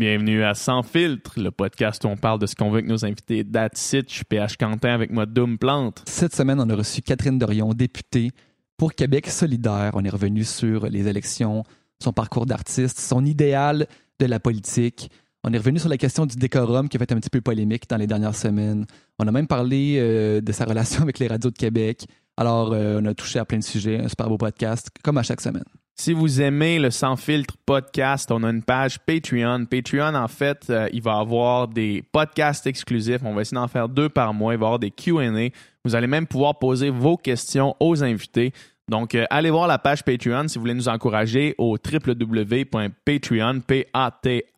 Bienvenue à Sans filtre, le podcast où on parle de ce qu'on veut avec nos invités. That's it, je suis PH Quentin avec moi Doom Plante. Cette semaine, on a reçu Catherine Dorion, députée pour Québec solidaire. On est revenu sur les élections, son parcours d'artiste, son idéal de la politique. On est revenu sur la question du décorum qui a fait un petit peu polémique dans les dernières semaines. On a même parlé euh, de sa relation avec les radios de Québec. Alors, euh, on a touché à plein de sujets. Un super beau podcast, comme à chaque semaine. Si vous aimez le Sans filtre podcast, on a une page Patreon. Patreon, en fait, euh, il va avoir des podcasts exclusifs. On va essayer d'en faire deux par mois. Il va y avoir des Q&A. Vous allez même pouvoir poser vos questions aux invités. Donc, euh, allez voir la page Patreon si vous voulez nous encourager au www.patreon, P-A-T-R-E-O-N,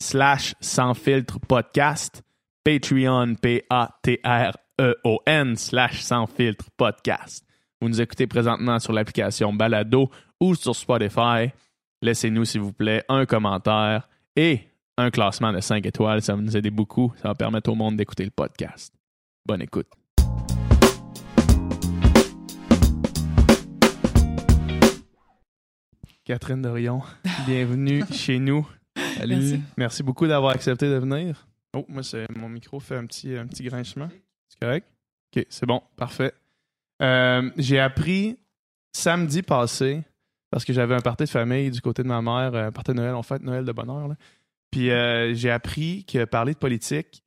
slash sans filtre podcast. Patreon, P-A-T-R-E-O-N, slash sans filtre podcast. Vous nous écoutez présentement sur l'application Balado ou sur Spotify. Laissez-nous, s'il vous plaît, un commentaire et un classement de 5 étoiles. Ça va nous aider beaucoup. Ça va permettre au monde d'écouter le podcast. Bonne écoute. Catherine Dorion, bienvenue chez nous. Salut. Merci. Merci beaucoup d'avoir accepté de venir. Oh, moi, c'est mon micro fait un petit, un petit grinchement. C'est correct? OK, c'est bon, parfait. Euh, j'ai appris samedi passé, parce que j'avais un party de famille du côté de ma mère, un party de Noël, on fête Noël de bonheur. là. Puis euh, j'ai appris que parler de politique,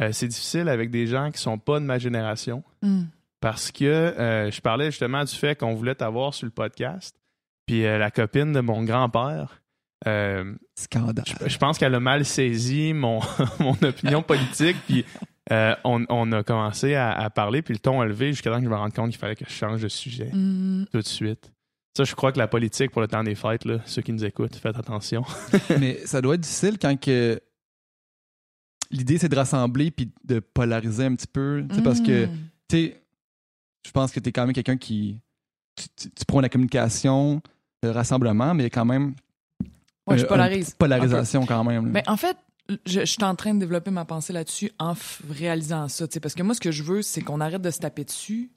euh, c'est difficile avec des gens qui sont pas de ma génération. Mm. Parce que je parlais justement du fait qu'on voulait t'avoir sur le podcast. Puis la copine de mon grand-père, euh, Scandale. je, je pense qu'elle a mal saisi mon, mon opinion politique. Puis euh, on, on a commencé à, à parler, puis le ton a levé jusqu'à temps que je me rende compte qu'il fallait que je change de sujet Mm. tout de suite. Ça, je crois que la politique pour le temps des fêtes, là, ceux qui nous écoutent, faites attention. Mais ça doit être difficile quand que l'idée c'est de rassembler puis de polariser un petit peu, parce que Mm. tu sais, je pense que tu es quand même quelqu'un qui tu, tu- tu prônes la communication, le rassemblement, mais il y a quand même Ouais, je polarise. une polarisation quand même. Ben, en fait, je, je suis en train de développer ma pensée là-dessus en réalisant ça. tu sais, Parce que moi, ce que je veux, c'est qu'on arrête de se taper dessus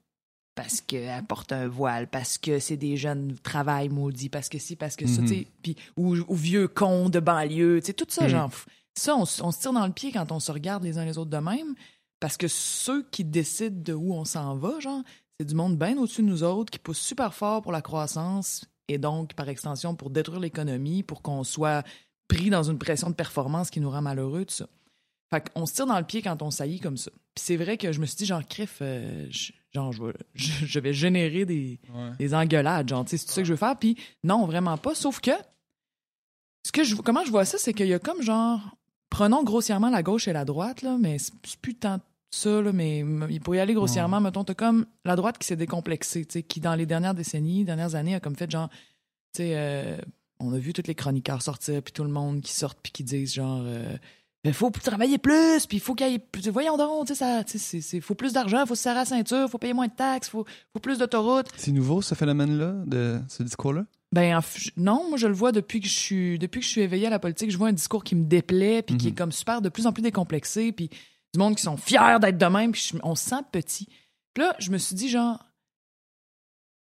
parce qu'elle porte un voile, parce que c'est des jeunes travail maudits, parce que si, parce que ça, tu sais, puis ou, ou vieux cons de banlieue, tu sais, tout ça, genre, f- ça, on, on se tire dans le pied quand on se regarde les uns les autres de même, parce que ceux qui décident de où on s'en va, genre, c'est du monde bien au-dessus de nous autres, qui pousse super fort pour la croissance et donc, par extension, pour détruire l'économie, pour qu'on soit pris dans une pression de performance qui nous rend malheureux, tout ça. Fait qu'on se tire dans le pied quand on saillit comme ça. Puis c'est vrai que je me suis dit, genre, crif, euh, genre, je vais, je, je vais générer des, Ouais. des engueulades, genre, tu sais, c'est ça que je veux faire. Puis non, vraiment pas. Sauf que, ce que je, comment je vois ça, c'est qu'il y a comme genre, prenons grossièrement la gauche et la droite, là, mais c'est plus tant ça, là, mais m- pour y aller grossièrement, mettons, t'as comme la droite qui s'est décomplexée, tu sais, qui dans les dernières décennies, dernières années, a comme fait genre, tu sais, euh, on a vu tous les chroniqueurs sortir, puis tout le monde qui sortent, puis qui disent genre, il faut travailler plus, puis il faut qu'il y ait plus. Voyons donc, tu sais, faut plus d'argent, faut se serrer la ceinture, faut payer moins de taxes, faut, faut plus d'autoroutes. C'est nouveau ce phénomène-là, de ce discours-là? Ben non, moi je le vois depuis que je suis depuis que je suis éveillé à la politique, je vois un discours qui me déplaît puis qui est Mhm. comme super de plus en plus décomplexé puis du monde qui sont fiers d'être de même puis je- on se sent petit. Puis là, je me suis dit genre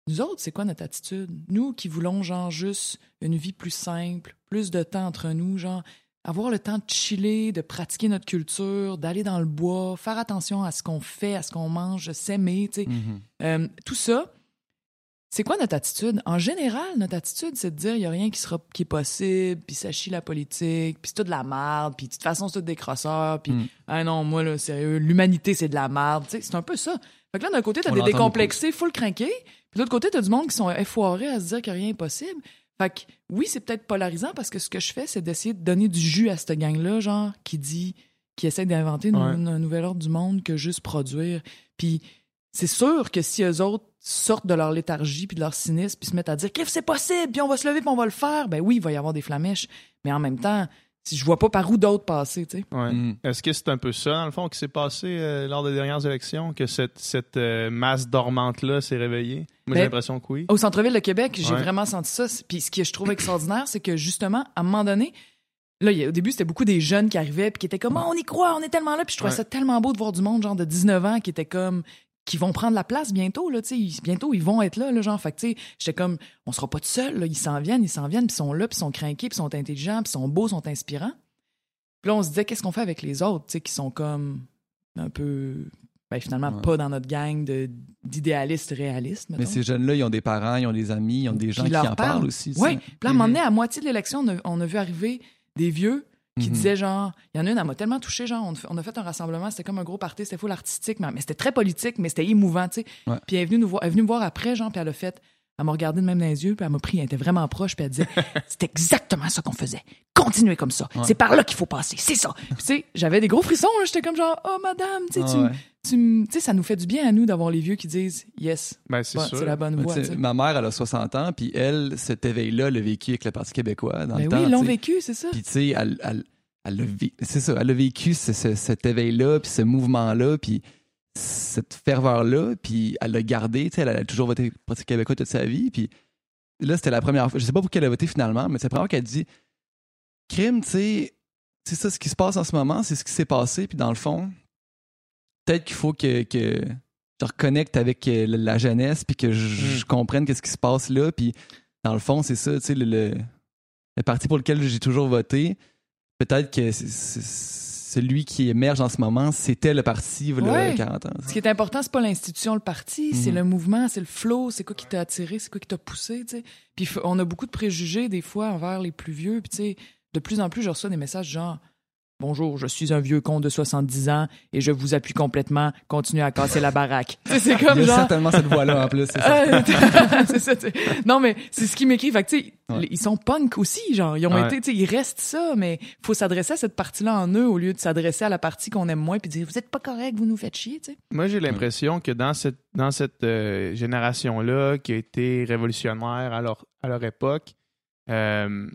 nous autres, c'est quoi notre attitude? Nous qui voulons genre juste une vie plus simple, plus de temps entre nous, genre avoir le temps de chiller, de pratiquer notre culture, d'aller dans le bois, faire attention à ce qu'on fait, à ce qu'on mange, s'aimer, tu sais. Mhm. Euh, tout ça, c'est quoi notre attitude? En général, notre attitude, c'est de dire il n'y a rien qui sera qui est possible, puis ça chie la politique, puis c'est tout de la merde, puis de toute façon, c'est tout des crosseurs, puis Mm. ah non, moi, là, sérieux, l'humanité, c'est de la merde. Tu sais, c'est un peu ça. Fait que là, d'un côté, t'as des décomplexés, full craqués, puis de l'autre côté, t'as du monde qui sont effoirés à se dire que rien n'est possible. Fait que oui, c'est peut-être polarisant parce que ce que je fais, c'est d'essayer de donner du jus à cette gang-là, genre, qui dit, qui essaie d'inventer Ouais. un nouvel ordre du monde que juste produire. Puis c'est sûr que si eux autres sortent de leur léthargie puis de leur cynisme puis se mettent à dire que c'est possible puis on va se lever puis on va le faire, ben oui, il va y avoir des flamèches. Mais en même temps, si je vois pas par où d'autres passer, tu sais. Ouais. Mhm. Est-ce que c'est un peu ça, dans le fond, qui s'est passé euh, lors des dernières élections, que cette, cette euh, masse dormante-là s'est réveillée? Moi, j'ai Ben, l'impression que oui. Au centre-ville de Québec, j'ai Ouais. vraiment senti ça. Puis ce que je trouve extraordinaire, c'est que justement, à un moment donné, là, au début, c'était beaucoup des jeunes qui arrivaient puis qui étaient comme, Ah, on y croit, on est tellement là. Puis je trouvais Ouais. ça tellement beau de voir du monde, genre de 19 ans, qui était comme, qui vont prendre la place bientôt, là, tu sais. Bientôt, ils vont être là, là, genre. Fait tu sais, j'étais comme, on sera pas tout seul, là. Ils s'en viennent, ils s'en viennent, puis ils sont là, puis ils sont craqués, puis ils sont intelligents, puis ils sont beaux, ils sont inspirants. Puis là, on se disait, qu'est-ce qu'on fait avec les autres, tu sais, qui sont comme un peu, ben, finalement, Ouais. pas dans notre gang d'idéalistes réalistes, Mais ces jeunes-là, ils ont des parents, ils ont des amis, ils ont des gens Qui leur en parlent. parlent aussi. Oui. Puis là, à un moment donné, à moitié de l'élection, on a vu arriver des vieux qui Mhm. disaient genre, il y en a une, elle m'a tellement touché, genre, on, on a fait un rassemblement, c'était comme un gros party, c'était full artistique, mais, mais c'était très politique, mais c'était émouvant, tu sais. Ouais. Puis elle est venue nous voir, elle est venue me voir après, genre, puis elle a fait, elle m'a regardé de même dans les yeux, puis elle m'a pris, elle était vraiment proche, puis elle disait, c'est exactement ça qu'on faisait. Continuez comme ça. Ouais. C'est par là qu'il faut passer, c'est ça. Puis tu sais, j'avais des gros frissons, là, j'étais comme genre, oh madame, tu sais, Ah tu m- ouais. tu m- tu sais, ça nous fait du bien à nous d'avoir les vieux qui disent, yes, Ben, c'est la bonne voie, ma mère, elle a 60 ans, puis elle, cet éveil-là, l'a vécu avec le Parti québécois dans Ben le oui, temps. ils l'ont vécu, c'est ça. Puis tu sais, elle, elle, elle a c'est ça, elle a vécu ce- ce- cet éveil-là, puis ce mouvement-là, puis cette ferveur-là, puis elle l'a gardé. Tu sais, elle a toujours voté Parti québécois toute sa vie, puis là, c'était la première fois. Je sais pas pour qui elle a voté finalement, mais c'est la première fois qu'elle dit crime, tu sais, c'est ça, ce qui se passe en ce moment, c'est ce qui s'est passé, puis dans le fond, peut-être qu'il faut que, que je reconnecte avec euh, la jeunesse, puis que je, Mm. comprenne qu'est-ce qui se passe là, puis dans le fond, c'est ça, tu sais, le, le, le parti pour lequel j'ai toujours voté, peut-être que c'est- celui qui émerge en ce moment, c'était le parti, il y a Ouais. 40 ans. Ce qui est important, c'est pas l'institution, le parti, c'est Mhm. le mouvement, c'est le flow, c'est quoi qui t'a attiré, c'est quoi qui t'a poussé, tu sais. Puis on a beaucoup de préjugés des fois envers les plus vieux, puis tu sais, de plus en plus, je reçois des messages genre Bonjour, je suis un vieux con de 70 ans et je vous appuie complètement, continuez à casser la baraque. C'est Il comme y a genre certainement cette voix-là en plus. c'est ça. c'est ça, tu sais. non, mais c'est ce qu'ils m'écrivent. Fait que, tu sais, Ouais. les- ils sont punk aussi, genre. Ils ont Ouais. été, tu sais, ils restent ça, mais faut s'adresser à cette partie-là en eux au lieu de s'adresser à la partie qu'on aime moins puis dire, vous êtes pas correct, vous nous faites chier, tu sais. Moi, j'ai l'impression que dans cette, dans cette euh, génération-là, qui a été révolutionnaire à leur, à leur époque, euh,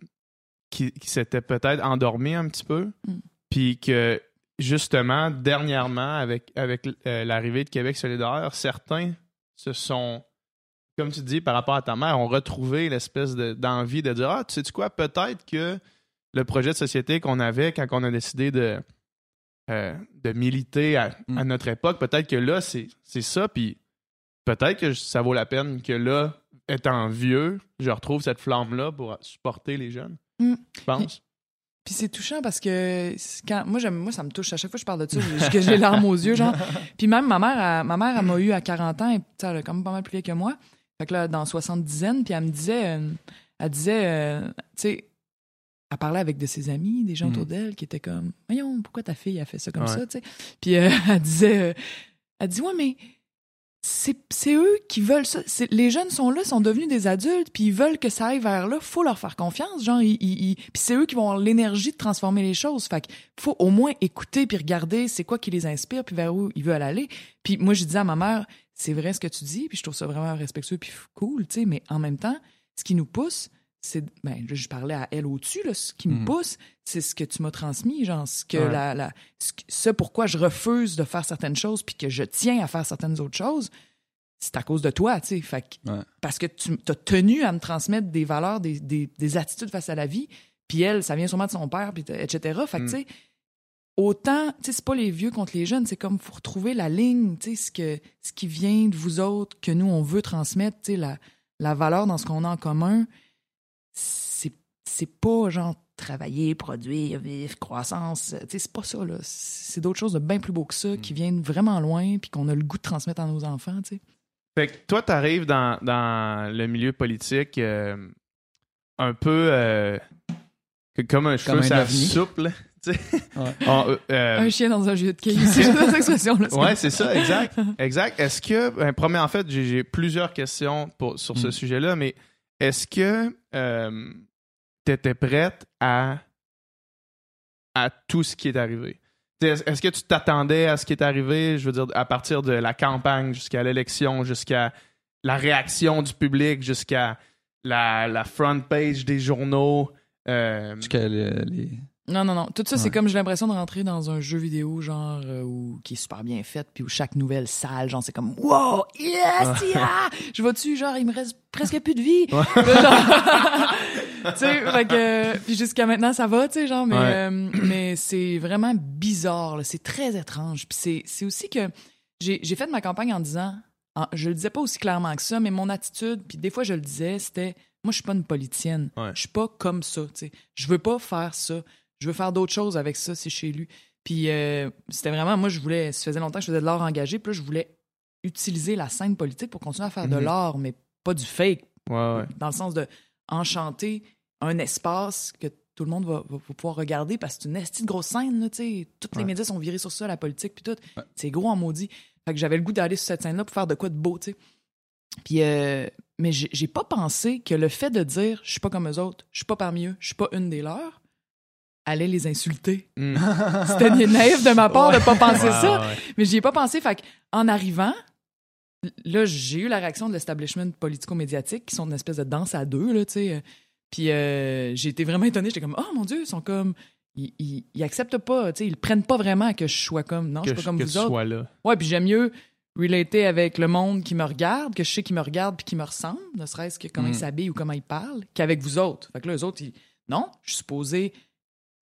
qui, qui s'était peut-être endormi un petit peu, Mm. Puis que justement, dernièrement, avec, avec euh, l'arrivée de Québec solidaire, certains se sont, comme tu dis, par rapport à ta mère, ont retrouvé l'espèce de- d'envie de dire Ah, tu sais-tu quoi, peut-être que le projet de société qu'on avait quand on a décidé de, euh, de militer à, Mm. à notre époque, peut-être que là, c'est c'est ça, puis peut-être que ça vaut la peine que là, étant vieux, je retrouve cette flamme-là pour supporter les jeunes. Mm. Je pense. Puis c'est touchant parce que quand moi j'aime moi ça me touche. À chaque fois que je parle de ça j'ai- que j'ai les larmes aux yeux genre. Puis même ma mère elle- ma mère elle m'a eu à 40 ans et elle est quand même pas mal plus vieille que moi. Fait que là dans 70 puis elle me disait euh, elle disait euh, tu sais elle parlait avec de ses amis des gens autour d'elle qui étaient comme voyons pourquoi ta fille a fait ça comme Ouais. ça tu sais. Puis euh, elle disait elle dit ouais mais c'est eux qui veulent ça. Les jeunes sont là, sont devenus des adultes, puis ils veulent que ça aille vers là. Faut leur faire confiance, genre. Ils, ils- c'est eux qui vont avoir l'énergie de transformer les choses. Fait qu'il faut au moins écouter puis regarder c'est quoi qui les inspire puis vers où ils veulent aller. Puis moi, je disais à ma mère, c'est vrai ce que tu dis, puis je trouve ça vraiment respectueux puis cool, tu sais. Mais en même temps, ce qui nous pousse, c'est ben je parlais à elle au-dessus là, ce qui me Mhm. pousse, c'est ce que tu m'as transmis, genre ce que Ouais. la, la ce, pourquoi je refuse de faire certaines choses puis que je tiens à faire certaines autres choses c'est à cause de toi, tu sais. Fait que- Ouais. Parce que tu as tenu à me transmettre des valeurs, des, des, des attitudes face à la vie. Puis elle, ça vient sûrement de son père, puis etc. Fait que, Mm. tu sais, autant, tu sais, c'est pas les vieux contre les jeunes, c'est comme faut retrouver la ligne, tu sais, ce, que, ce qui vient de vous autres, que nous, on veut transmettre, tu sais, la, la valeur dans ce qu'on a en commun. C'est c'est pas genre travailler, produire, vivre, croissance. Tu sais, c'est pas ça, là. C'est d'autres choses de bien plus beau que ça, qui viennent vraiment loin, puis qu'on a le goût de transmettre à nos enfants, tu sais. Fait que toi, tu arrives dans, dans le milieu politique euh, un peu euh, que- comme un cheveu. Ouais. On, euh, euh, Un chien dans un jeu de quilles. C'est juste cette expression-là. Ouais, c'est ça, exact. Exact. Est-ce que, ben, premier, en fait, j'ai plusieurs questions pour, sur ce Mm. sujet-là, mais est-ce que euh, tu étais prête à, à tout ce qui est arrivé? Est-ce que tu t'attendais à ce qui est arrivé, je veux dire, à partir de la campagne jusqu'à l'élection, jusqu'à la réaction du public, jusqu'à la, front page des journaux? euh, Jusqu'à le- les... Non, non, non. Tout ça, c'est Ouais. comme j'ai l'impression de rentrer dans un jeu vidéo, genre, euh, où, qui est super bien fait, puis où chaque nouvelle salle, genre, c'est comme, wow, yes, yeah! Je vois dessus, genre, il me reste presque plus de vie. Genre, tu sais, fait que, puis jusqu'à maintenant, ça va, tu sais, genre, mais, Ouais. euh, mais c'est vraiment bizarre, là. C'est très étrange. Puis c'est, c'est aussi que, j'ai j'ai fait ma campagne en disant, en- je le disais pas aussi clairement que ça, mais mon attitude, puis des fois je le disais, c'était, moi je suis pas une politicienne, Ouais. je suis pas comme ça, tu sais, je veux pas faire ça, je veux faire d'autres choses avec ça si je suis élu. Puis euh, c'était vraiment, moi je voulais, ça faisait longtemps que je faisais de l'art engagé, puis là je voulais utiliser la scène politique pour continuer à faire de Mhm. l'art, mais pas du fake, Ouais, ouais. dans le sens de enchanter un espace que tout le monde va, va- va pouvoir regarder parce que c'est une esti de grosse scène, là, tu sais. Tous les médias sont virés sur ça, la politique, puis tout. C'est gros en maudit. Fait que j'avais le goût d'aller sur cette scène-là pour faire de quoi de beau, tu sais. Puis, euh, mais j'ai pas pensé que le fait de dire je suis pas comme eux autres, je suis pas parmi eux, je suis pas une des leurs, allait les insulter. Mm. C'était naïf de ma part de pas penser Ouais, ça. ouais. Mais j'y ai pas pensé. Fait en arrivant, là, j'ai eu la réaction de l'establishment politico-médiatique, qui sont une espèce de danse à deux, là, tu sais. Puis euh, j'ai été vraiment étonnée. J'étais comme, oh mon Dieu, ils sont comme. Ils, ils, ils acceptent pas, tu sais, ils prennent pas vraiment que je sois comme. Non, je Que, suis pas comme que vous tu autres. sois là. Ouais, puis j'aime mieux relater avec le monde qui me regarde, que je sais qui me regarde puis qui me ressemble, ne serait-ce que comment Mm. ils s'habillent ou comment ils parlent, qu'avec vous autres. Fait que là, eux autres, ils... non, je suis supposé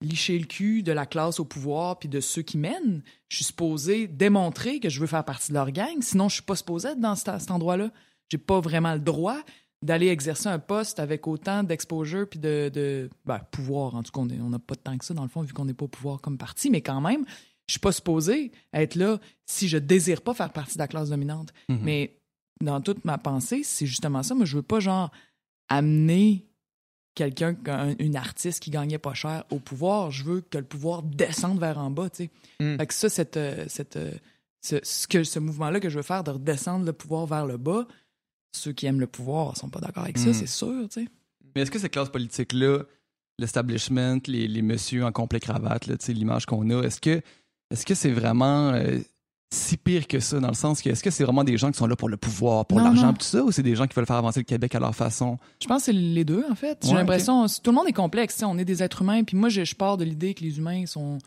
licher le cul de la classe au pouvoir puis de ceux qui mènent. Je suis supposé démontrer que je veux faire partie de leur gang, sinon je suis pas supposé être dans cet, cet endroit-là. J'ai pas vraiment le droit d'aller exercer un poste avec autant d'exposure puis de, de ben, pouvoir. En tout cas, on n'a pas de temps que ça, dans le fond, vu qu'on n'est pas au pouvoir comme parti, mais quand même, je suis pas supposé être là si je désire pas faire partie de la classe dominante. Mhm. Mais dans toute ma pensée, c'est justement ça. Moi, je veux pas, genre, amener quelqu'un, un- une artiste qui gagnait pas cher au pouvoir. Je veux que le pouvoir descende vers en bas, tu sais. Mm. Fait que ça, cette, euh, cette, euh, ce, ce, que, ce mouvement-là que je veux faire, de redescendre le pouvoir vers le bas, ceux qui aiment le pouvoir sont pas d'accord avec ça, Mm. c'est sûr, tu sais. Mais est-ce que cette classe politique-là, l'establishment, les, les messieurs en complet cravate, l'image qu'on a, est-ce que est-ce que c'est vraiment euh, si pire que ça, dans le sens que est-ce que c'est vraiment des gens qui sont là pour le pouvoir, pour l'argent, tout ça, ou c'est des gens qui veulent faire avancer le Québec à leur façon? Je pense que c'est les deux, en fait. J'ai Ouais, l'impression, tout le monde est complexe, on est des êtres humains, puis moi, je, je pars de l'idée que les humains sont,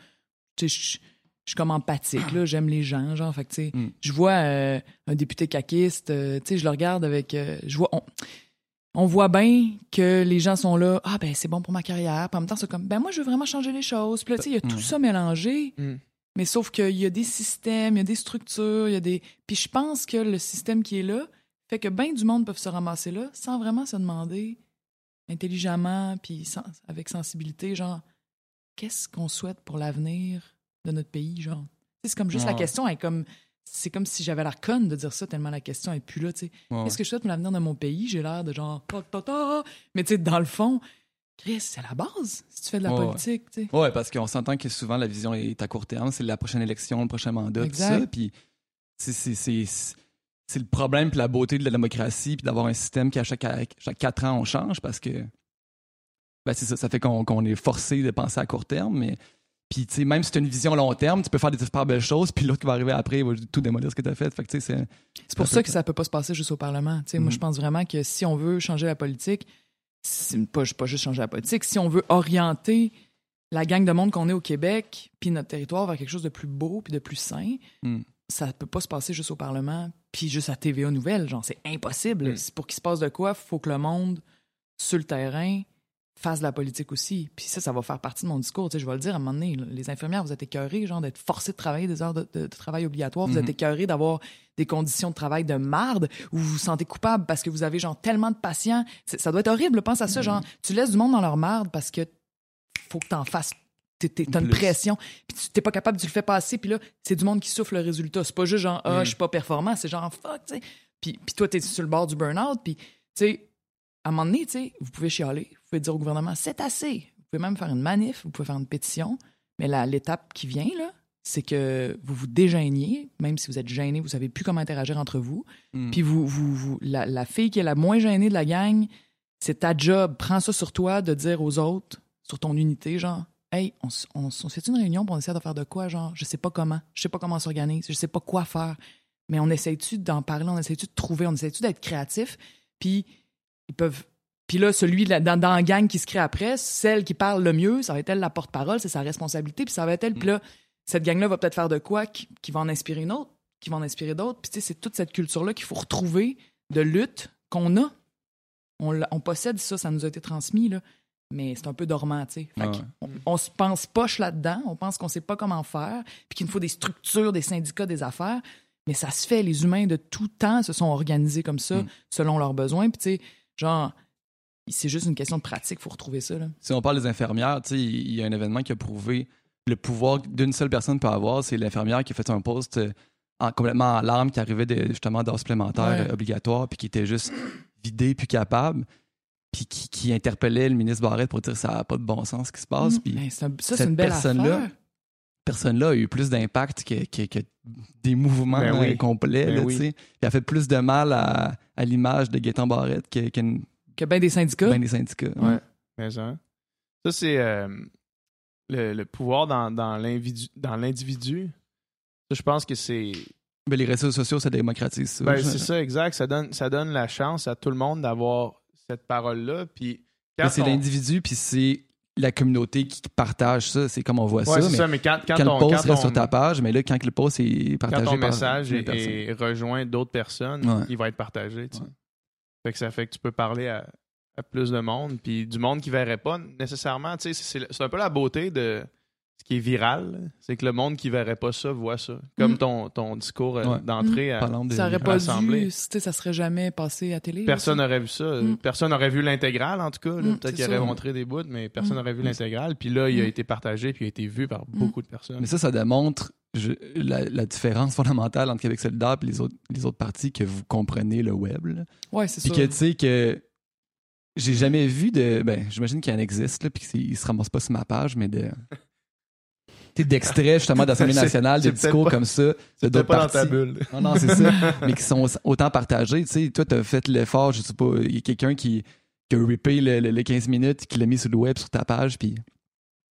je, je suis comme empathique, là, j'aime les gens, genre, fait que, tu sais, Mm. je vois euh, un député caquiste, euh, tu sais, je le regarde avec, euh, je vois, on, on voit bien que les gens sont là, ah ben c'est bon pour ma carrière, puis en même temps, c'est comme, ben moi, je veux vraiment changer les choses, puis là, tu sais, il y a tout Mm. ça mélangé, Mm. Mais sauf qu'il y a des systèmes, il y a des structures, il y a des, puis je pense que le système qui est là fait que bien du monde peuvent se ramasser là sans vraiment se demander intelligemment puis sans- avec sensibilité genre qu'est-ce qu'on souhaite pour l'avenir de notre pays genre? C'est comme juste la question est comme c'est comme si j'avais l'air conne de dire ça tellement la question est plus là tu sais. Ouais, qu'est-ce que je souhaite pour l'avenir de mon pays? J'ai l'air de genre ta, ta, ta. mais tu sais dans le fond Chris c'est la base si tu fais de la Ouais, ouais. politique tu sais Ouais, parce qu'on s'entend que souvent la vision est à court terme, c'est la prochaine élection, le prochain mandat, Exact. tout ça. Puis c'est- c'est- c'est c'est le problème puis la beauté de la démocratie puis d'avoir un système qui à chaque, à chaque quatre ans on change parce que ben c'est ça, ça fait qu'on est forcé de penser à court terme, mais puis tu sais même si tu as une vision long terme, tu peux faire des super belles choses, puis l'autre qui va arriver après il va tout démolir ce que tu as fait. Fait c'est C'est pour Ça que ça peut pas se passer juste au Parlement. Tu sais, Moi, Mm. je pense vraiment que si on veut changer la politique, pas, pas juste changer la politique, si on veut orienter la gang de monde qu'on est au Québec, puis notre territoire vers quelque chose de plus beau, puis de plus sain, Mm. ça peut pas se passer juste au Parlement, puis juste à TVA Nouvelles. Genre, c'est impossible. Mm. C'est Pour qu'il se passe de quoi, faut que le monde, sur le terrain, fasse de la politique aussi. Puis ça, ça va faire partie de mon discours. Tu sais, je vais le dire à un moment donné. les infirmières, vous êtes écœurés, genre, d'être forcés de travailler des heures de, de- de travail obligatoires. Vous Mhm. êtes écœurés d'avoir des conditions de travail de marde où vous vous sentez coupable parce que vous avez, genre, tellement de patients. Ça doit être horrible. Pense à ça. Genre, tu laisses du monde dans leur marde parce que faut que t'en fasses. T'as une pression, puis tu t'es pas capable, tu le fais passer, puis là, c'est du monde qui souffle le résultat. C'est pas juste genre, ah, Mm. je suis pas performant, c'est genre, fuck, tu sais. Puis, puis toi, t'es sur le bord du burn-out, puis, tu sais, à un moment donné, tu sais, vous pouvez chialer, vous pouvez dire au gouvernement, c'est assez. Vous pouvez même faire une manif, vous pouvez faire une pétition, mais l'étape qui vient, là, c'est que vous vous dégêniez, même si vous êtes gêné, vous savez plus comment interagir entre vous. Mm. Puis vous, vous, vous- la, la fille qui est la moins gênée de la gang, c'est ta job. Prends ça sur toi de dire aux autres, sur ton unité, genre, hey, on, on, on se fait une réunion pour on essaie de faire de quoi, genre, je sais pas comment, je sais pas comment on s'organise, je sais pas quoi faire, mais on essaie-tu d'en parler, on essaie-tu de trouver, on essaie-tu d'être créatif, puis ils peuvent. Puis là, celui dans, dans la gang qui se crée après, celle qui parle le mieux, ça va être elle la porte-parole, c'est sa responsabilité, puis ça va être elle. Puis là, cette gang-là va peut-être faire de quoi qui, qui va en inspirer une autre, qui va en inspirer d'autres. Puis tu sais, c'est toute cette culture-là qu'il faut retrouver de lutte qu'on a. On, possède ça, ça nous a été transmis, là. Mais c'est un peu dormant, tu sais. Ouais. on se pense poche là-dedans, on pense qu'on sait pas comment faire, puis qu'il nous faut des structures, des syndicats, des affaires. Mais ça se fait. Les humains de tout temps se sont organisés comme ça, Mm. selon leurs besoins. Puis, tu sais, genre, c'est juste une question de pratique. faut retrouver ça. Là. Si on parle des infirmières, tu sais, il y a un événement qui a prouvé le pouvoir d'une seule personne peut avoir, c'est l'infirmière qui a fait un post euh, en- complètement en larmes, qui arrivait de, justement d'heures supplémentaires Ouais. euh, obligatoires, puis qui était juste vidé, plus capable, puis qui, qui interpellait le ministre Barrette pour dire ça n'a pas de bon sens ce qui se passe. Mm. Puis Ben, ça, cette une belle personne-là, affaire. Personne-là a eu plus d'impact que, que- que des mouvements Ben oui. euh, complets. Ben là, oui. elle a fait plus de mal à, à l'image de Gaétan Barrette que, que Que bien des syndicats. ben des syndicats. Ouais. Mais hein. Ça, c'est euh, le, le pouvoir dans, dans l'individu. Dans l'individu. Ça, je pense que c'est. Ben, les réseaux sociaux, ça démocratise ça. Ben, c'est ça, exact. Ça donne, ça donne la chance à tout le monde d'avoir cette parole-là. Puis c'est on- l'individu, puis c'est la communauté qui partage ça. C'est comme on voit Ouais, ça. Mais ça, mais quand, quand, quand, ton, le post quand reste ton- sur ta page, mais là, quand le post est quand partagé ton par message est rejoint d'autres personnes, Ouais. il va être partagé. tu sais. Ouais. Fait que ça fait que tu peux parler à, à plus de monde, puis du monde qui verrait pas nécessairement. tu sais, C'est c'est un peu la beauté de ce qui est viral, c'est que le monde qui verrait pas ça voit ça. Comme Mm. ton, ton discours euh, Ouais. d'entrée à Parlant de- Ça aurait pas rassembler. dû, tu sais, ça serait jamais passé à télé. Personne n'aurait vu ça. Mm. Personne n'aurait vu l'intégrale, en tout cas. Mm, Peut-être qu'il aurait montré des bouts, mais personne Mm. n'aurait vu l'intégrale. Puis là, il a Mm. été partagé, puis il a été vu par beaucoup de personnes. Mais ça, ça démontre je- la, la différence fondamentale entre Québec solidaire et les autres, les autres partis que vous comprenez le web. là. Ouais, c'est Puis ça. que tu sais que j'ai jamais vu de. Ben, j'imagine qu'il y en existe, là, puis qu'il se ramasse pas sur ma page, mais de. D'extraits justement d'Assemblée nationale, de c'est peut-être discours pas- comme ça, de d'autres pas dans partis. ta bulle. Non, non, c'est ça. mais qui sont autant partagés. Tu sais, toi, t'as fait l'effort, je sais pas, il y a quelqu'un qui, qui a rippé le, le- le 15 minutes, qui l'a mis sur le web, sur ta page, puis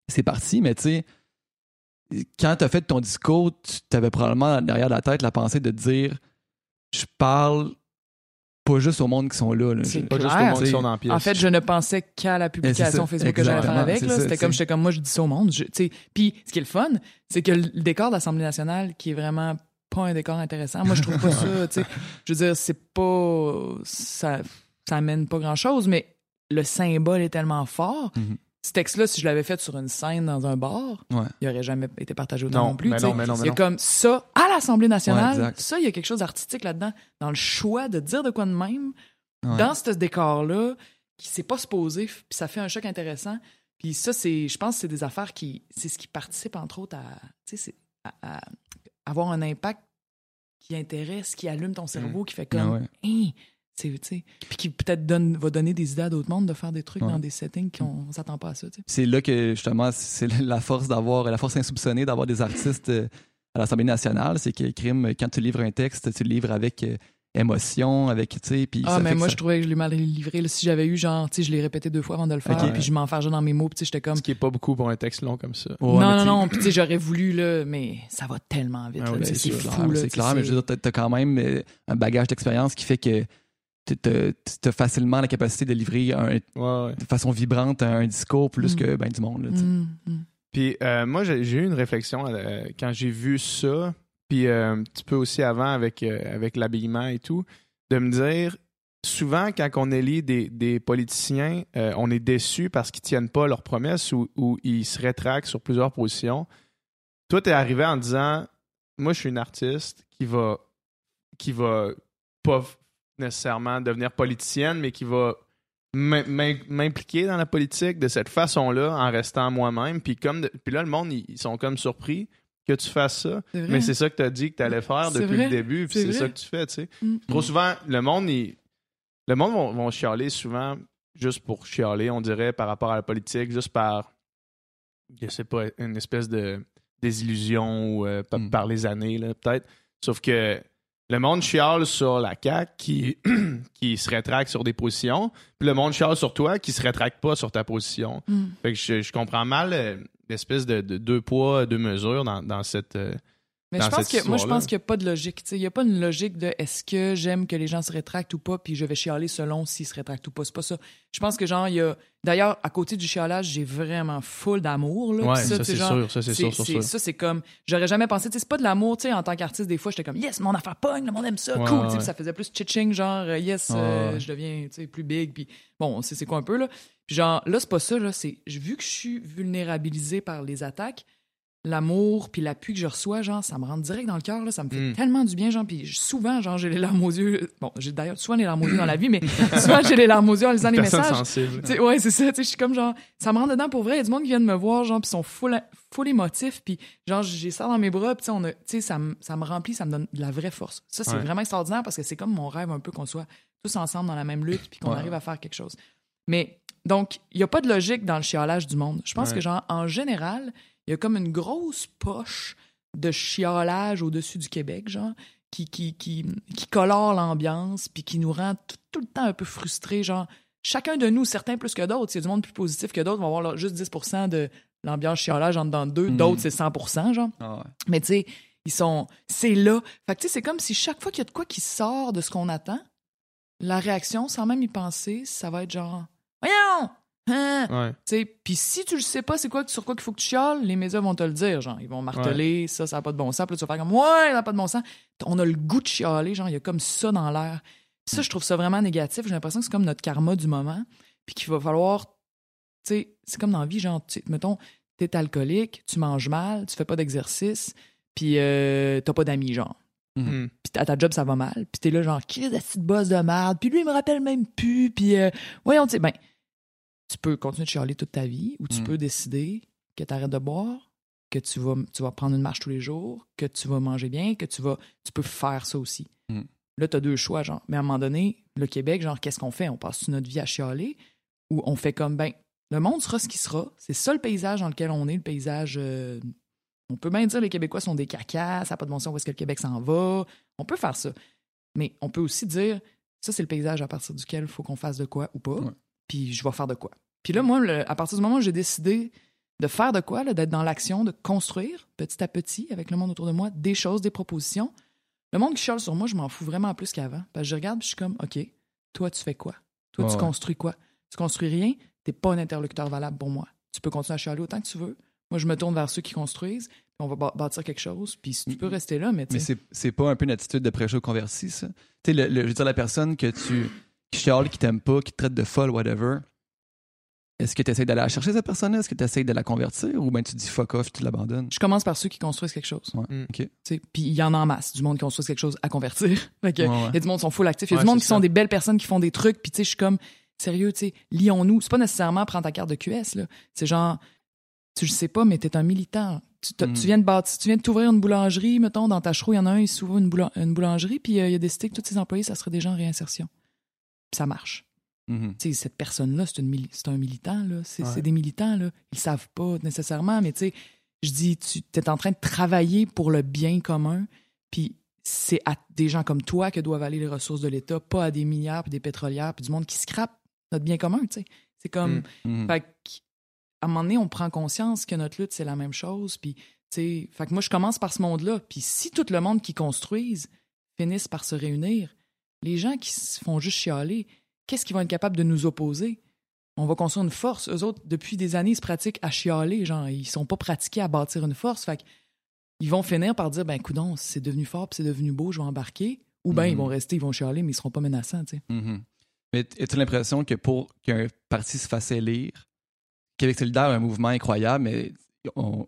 c'est parti. Mais tu sais, quand t'as fait ton discours, tu t'avais probablement derrière la tête la pensée de dire je parle pas juste au monde qui sont là. là. C'est Pas juste au monde qui sont dans la pièce. En fait, je ne pensais qu'à la publication. Facebook que j'allais faire avec. C'était comme j'étais comme moi, je dis ça au monde. je- tu sais. Puis ce qui est le fun, c'est que le décor de l'Assemblée nationale, qui est vraiment pas un décor intéressant, moi je trouve pas ça. tu sais. Je veux dire, c'est pas. Ça, ça amène pas grand chose, mais le symbole est tellement fort. Mhm. Ce texte-là, si je l'avais fait sur une scène dans un bar, Ouais. il aurait jamais été partagé autant Non, non, plus. mais non, mais non, mais il y a comme ça à l'Assemblée nationale. Ouais, ça, il y a quelque chose d'artistique là-dedans, dans le choix de dire de quoi de même Ouais. dans ce décor-là, qui s'est pas supposé, puis ça fait un choc intéressant. Puis ça, c'est, je pense que c'est des affaires qui, c'est ce qui participe entre autres à, tu sais, c'est à, à avoir un impact qui intéresse, qui allume ton cerveau, qui fait comme, Ah puis qui peut-être donne, va donner des idées à d'autres mondes de faire des trucs Ouais. dans des settings qu'on on s'attend pas à ça, c'est là que justement c'est la force d'avoir la force insoupçonnée d'avoir des artistes euh, à l'Assemblée nationale c'est que crime quand tu livres un texte tu le livres avec euh, émotion avec tu sais puis Ah, ça mais moi, ça- je trouvais que je l'ai mal livré. là. Si j'avais eu, genre, tu sais, je l'ai répété deux fois avant de le faire, Ok. puis je m'enfargeais dans mes mots, puis tu sais, j'étais comme, Ce qui est pas beaucoup pour un texte long comme ça. Ouais, non, non, non, puis tu sais, j'aurais voulu, là, mais ça va tellement vite, Ah c'est fou, c'est clair mais je veux dire t'as- t'as quand même euh, un bagage d'expérience qui fait que tu as facilement la capacité de livrer un- Ouais, ouais. de façon vibrante un discours plus Mm. que ben, du monde là, tu. Mm, mm. Puis euh, moi, j'ai eu une réflexion euh, quand j'ai vu ça, puis euh, un petit peu aussi avant avec, euh, avec l'habillement et tout, de me dire, souvent quand on élit des, des politiciens, euh, on est déçu parce qu'ils tiennent pas leurs promesses ou, ou ils se rétractent sur plusieurs positions. Toi, t'es arrivé en disant, moi, je suis une artiste qui va, qui va pas nécessairement devenir politicienne, mais qui va m'im- m'im- m'impliquer dans la politique de cette façon-là en restant moi-même. Puis comme de- puis là, le monde, ils, sont comme surpris que tu fasses ça. Mais c'est ça que tu as dit que tu allais faire depuis vrai. le début. Puis C'est ça que tu fais, tu sais. Mm. Trop souvent, le monde, il- le monde vont, vont chialer souvent juste pour chialer, on dirait, par rapport à la politique, juste par, je sais pas, une espèce de désillusion ou euh, par, Mm. par les années, là, peut-être. Sauf que le monde chiale sur la CAQ qui, qui se rétracte sur des positions, puis le monde chiale sur toi qui se rétracte pas sur ta position. Mm. Fait que je, je comprends mal euh, l'espèce de, de deux poids, deux mesures dans, dans cette. euh, Mais dans je pense cette que moi je pense qu'il n'y a pas de logique. Il n'y a pas une logique de est-ce que j'aime que les gens se rétractent ou pas, puis je vais chialer selon s'ils se rétractent ou pas. C'est pas ça. Je pense que genre il y a. D'ailleurs, à côté du chialage, j'ai vraiment full d'amour. là. Ouais, ça, sais, c'est sûr, ça, c'est sûr. Ça, c'est comme. J'aurais jamais pensé. tu sais, C'est pas de l'amour, tu sais, en tant qu'artiste, des fois, j'étais comme, yes, mon affaire pogne, le monde aime ça, Ouais, cool. ouais, Ça faisait plus chitching, genre, euh, yes, euh, je deviens, tu sais, plus big, puis bon, c'est c'est quoi un peu, là? Puis genre, là, c'est pas ça, là. C'est, vu que je suis vulnérabilisé par les attaques, l'amour puis l'appui que je reçois, genre, ça me rentre direct dans le cœur, là. Ça me fait Mm. tellement du bien, genre. Puis souvent, genre, j'ai les larmes aux yeux. Bon, j'ai d'ailleurs souvent les larmes aux yeux dans la vie, mais souvent, j'ai les larmes aux yeux en lisant les messages. sensible. Ouais, c'est ça. Tu sais, je suis comme genre, ça me rentre dedans pour vrai. Il y a du monde qui vient de me voir, genre, puis sont full, full émotifs, puis genre, j'ai ça dans mes bras, puis tu sais, on a- tu sais, ça, me- ça me remplit, ça me donne de la vraie force. Ça, c'est Ouais. vraiment extraordinaire parce que c'est comme mon rêve un peu qu'on soit tous ensemble dans la même lutte, puis qu'on Ouais. arrive à faire quelque chose. Mais donc, il n'y a pas de logique dans le chiolage du monde. Je pense Ouais. que, genre, en général, il y a comme une grosse poche de chiolage au-dessus du Québec, genre, qui, qui, qui, qui colore l'ambiance, puis qui nous rend tout, tout le temps un peu frustrés, genre, chacun de nous, certains plus que d'autres, s'il y a du monde plus positif que d'autres, vont avoir juste 10% de l'ambiance chiolage en dedans d'eux, Mhm. d'autres, c'est 100% genre. Ah ouais. Mais tu sais, ils sont. C'est là. Fait que tu sais, c'est comme si chaque fois qu'il y a de quoi qui sort de ce qu'on attend, la réaction, sans même y penser, ça va être genre Voyons! Hein? Ouais. Puis si tu le sais pas, c'est quoi sur quoi qu'il faut que tu chiales, les médias vont te le dire. Genre, ils vont marteler, ça, ça n'a pas de bon sens. Puis là, tu vas faire comme Ouais, ça n'a pas de bon sens. On a le goût de chialer, genre, il y a comme ça dans l'air. Puis Ça, je trouve ça vraiment négatif. J'ai l'impression que c'est comme notre karma du moment. Puis qu'il va falloir. Tu sais, c'est comme dans la vie, genre, mettons, t'es alcoolique, tu manges mal, tu fais pas d'exercice, puis euh, t'as pas d'amis, genre. Hmm. Puis à ta job, ça va mal. Puis t'es là, genre, qui est la petite bosse de merde. Puis lui, il me rappelle même plus. Puis euh, voyons, tu sais, ben, tu peux continuer de chialer toute ta vie ou tu Mm. peux décider que tu arrêtes de boire, que tu vas, tu vas prendre une marche tous les jours, que tu vas manger bien, que tu vas, tu peux faire ça aussi. Mm. Là, t'as deux choix, genre. Mais à un moment donné, le Québec, genre, qu'est-ce qu'on fait? On passe notre vie à chialer ou on fait comme, ben, le monde sera ce qui sera. C'est ça le paysage dans lequel on est, le paysage. euh, on peut bien dire les Québécois sont des cacas, ça n'a pas de bon sens où est-ce que le Québec s'en va. On peut faire ça. Mais on peut aussi dire, ça, c'est le paysage à partir duquel il faut qu'on fasse de quoi ou pas. Ouais. Puis je vais faire de quoi. Puis là, moi, le- à partir du moment où j'ai décidé de faire de quoi, d'être dans l'action, de construire petit à petit avec le monde autour de moi des choses, des propositions, le monde qui chiale sur moi, je m'en fous vraiment plus qu'avant. Parce que je regarde puis je suis comme, OK, toi, tu fais quoi? Toi, tu ouais. construis quoi? Tu construis rien, t'es pas un interlocuteur valable pour moi. Tu peux continuer à chialer autant que tu veux. Moi, je me tourne vers ceux qui construisent, puis on va bâ- bâtir quelque chose. Puis si tu peux Mm. rester là, mais tu Mais c'est, c'est pas un peu une attitude de prêcher au converti, ça? Tu sais, je veux dire, la personne que tu qui chiale, qui t'aime pas, qui te traite de folle, whatever, est-ce que tu essaies d'aller la chercher, cette personne-là? Est-ce que tu essaies de la convertir? Ou bien tu dis fuck off, tu l'abandonnes? je commence par ceux qui construisent quelque chose. Ouais. Mm. Puis il y en a en masse, du monde qui construit quelque chose à convertir. Ouais, ouais. Il y a du monde qui sont full actifs. Il y a Ouais, du monde qui sont des belles personnes qui font des trucs. Puis tu sais, je suis comme, sérieux, tu sais, lions-nous. C'est pas nécessairement prendre ta carte de QS, là. C'est genre, tu le sais pas, mais t'es un militant. Tu, Mm. tu viens de bâtir, tu viens de t'ouvrir une boulangerie, mettons, dans ta chevaux, il y en a un, il s'ouvre une, boulan- une boulangerie, puis euh, il a décidé que tous ses employés, ça serait des gens en réinsertion. Puis ça marche. Tu sais, cette personne-là, c'est, mili- un militant, là. C'est, Ouais. des militants, là. Ils savent pas nécessairement, mais tu sais, je dis, tu es en train de travailler pour le bien commun, puis c'est à des gens comme toi que doivent aller les ressources de l'État, pas à des minières, puis des pétrolières, puis du monde qui scrape notre bien commun, tu sais. C'est comme... Mm. Mhm. Fait à un moment donné, on prend conscience que notre lutte, c'est la même chose, puis, tu sais, fait que moi, je commence par ce monde-là, puis si tout le monde qui construisent finissent par se réunir, les gens qui se font juste chialer, qu'est-ce qu'ils vont être capables de nous opposer? On va construire une force. Eux autres, depuis des années, ils se pratiquent à chialer. Genre, ils sont pas pratiqués à bâtir une force. Fait que ils vont finir par dire, ben, coudon, c'est devenu fort puis c'est devenu beau, je vais embarquer. Ou ben, Mhm. ils vont rester, ils vont chialer, mais ils seront pas menaçants, tu sais. Mhm. Mais as-tu l'impression que pour qu'un parti se fasse élire, Québec solidaire a un mouvement incroyable, mais on,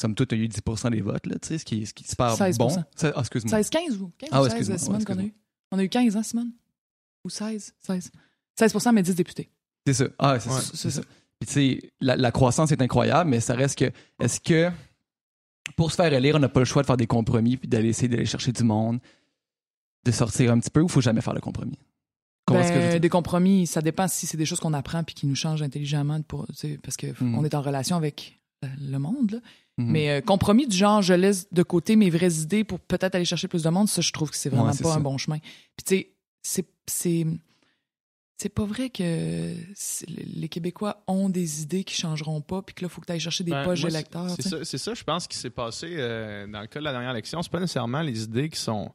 somme toute, a eu 10% des votes, là, tu sais, ce qui, ce qui super 16 bon. Ça- Ah, excuse-moi. 16, 15 ou 15 Ah, ou ouais, 16, excuse-moi, Simone, qu'on a eu? On a eu 15, hein, Simone? Ou 16? 16. 16 mais 10 députés. C'est ça. Ah, c'est Ouais, ça. Puis, tu sais, la, la croissance est incroyable, mais ça reste que. Est-ce que pour se faire élire, on n'a pas le choix de faire des compromis puis d'aller essayer d'aller chercher du monde, de sortir un petit peu ou faut jamais faire le compromis? Ben, des compromis, ça dépend si c'est des choses qu'on apprend puis qui nous changent intelligemment pour, parce que Mhm. on est en relation avec le monde. là. Mhm. Mais euh, compromis du genre, je laisse de côté mes vraies idées pour peut-être aller chercher plus de monde, ça, je trouve que c'est vraiment Ouais, c'est pas ça. un bon chemin. Puis tu sais, c'est c'est c'est pas vrai que les Québécois ont des idées qui changeront pas, puis que là, il faut que tu ailles chercher des Ben, poches d'électeurs. C'est ça, c'est ça, je pense, qui s'est passé euh, dans le cas de la dernière élection. C'est pas nécessairement les idées qui sont.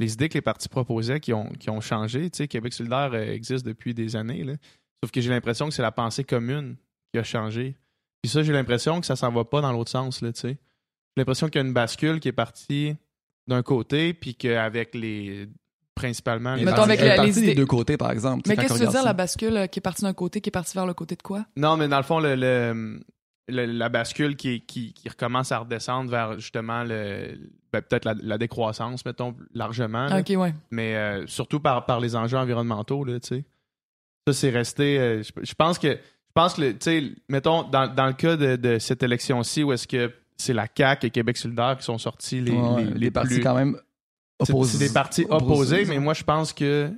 Les idées que les partis proposaient qui ont, qui ont changé. Tu sais, Québec solidaire euh, existe depuis des années. là. Sauf que j'ai l'impression que c'est la pensée commune qui a changé. Puis ça, j'ai l'impression que ça s'en va pas dans l'autre sens. Là, tu sais. J'ai l'impression qu'il y a une bascule qui est partie d'un côté, puis qu'avec les. principalement les Mettons avec la- les des deux côtés, par exemple. Mais qu'est-ce que tu veux on dire, la bascule euh, qui est partie d'un côté, qui est partie vers le côté de quoi? Non, mais dans le fond, le, le- le- la bascule qui, qui, qui recommence à redescendre vers justement le ben, peut-être la, la décroissance, mettons, largement. là. Ok, ouais. mais euh, surtout par, par les enjeux environnementaux, là, tu sais. Ça, c'est resté. euh, je, je pense que, pense que, tu sais, mettons, dans, dans le cas de, de cette élection-ci, où est-ce que c'est la CAQ et Québec solidaire qui sont sortis les, Ouais, les, les les partis plus- quand même opposés. C'est des partis opposés, mais moi, je pense que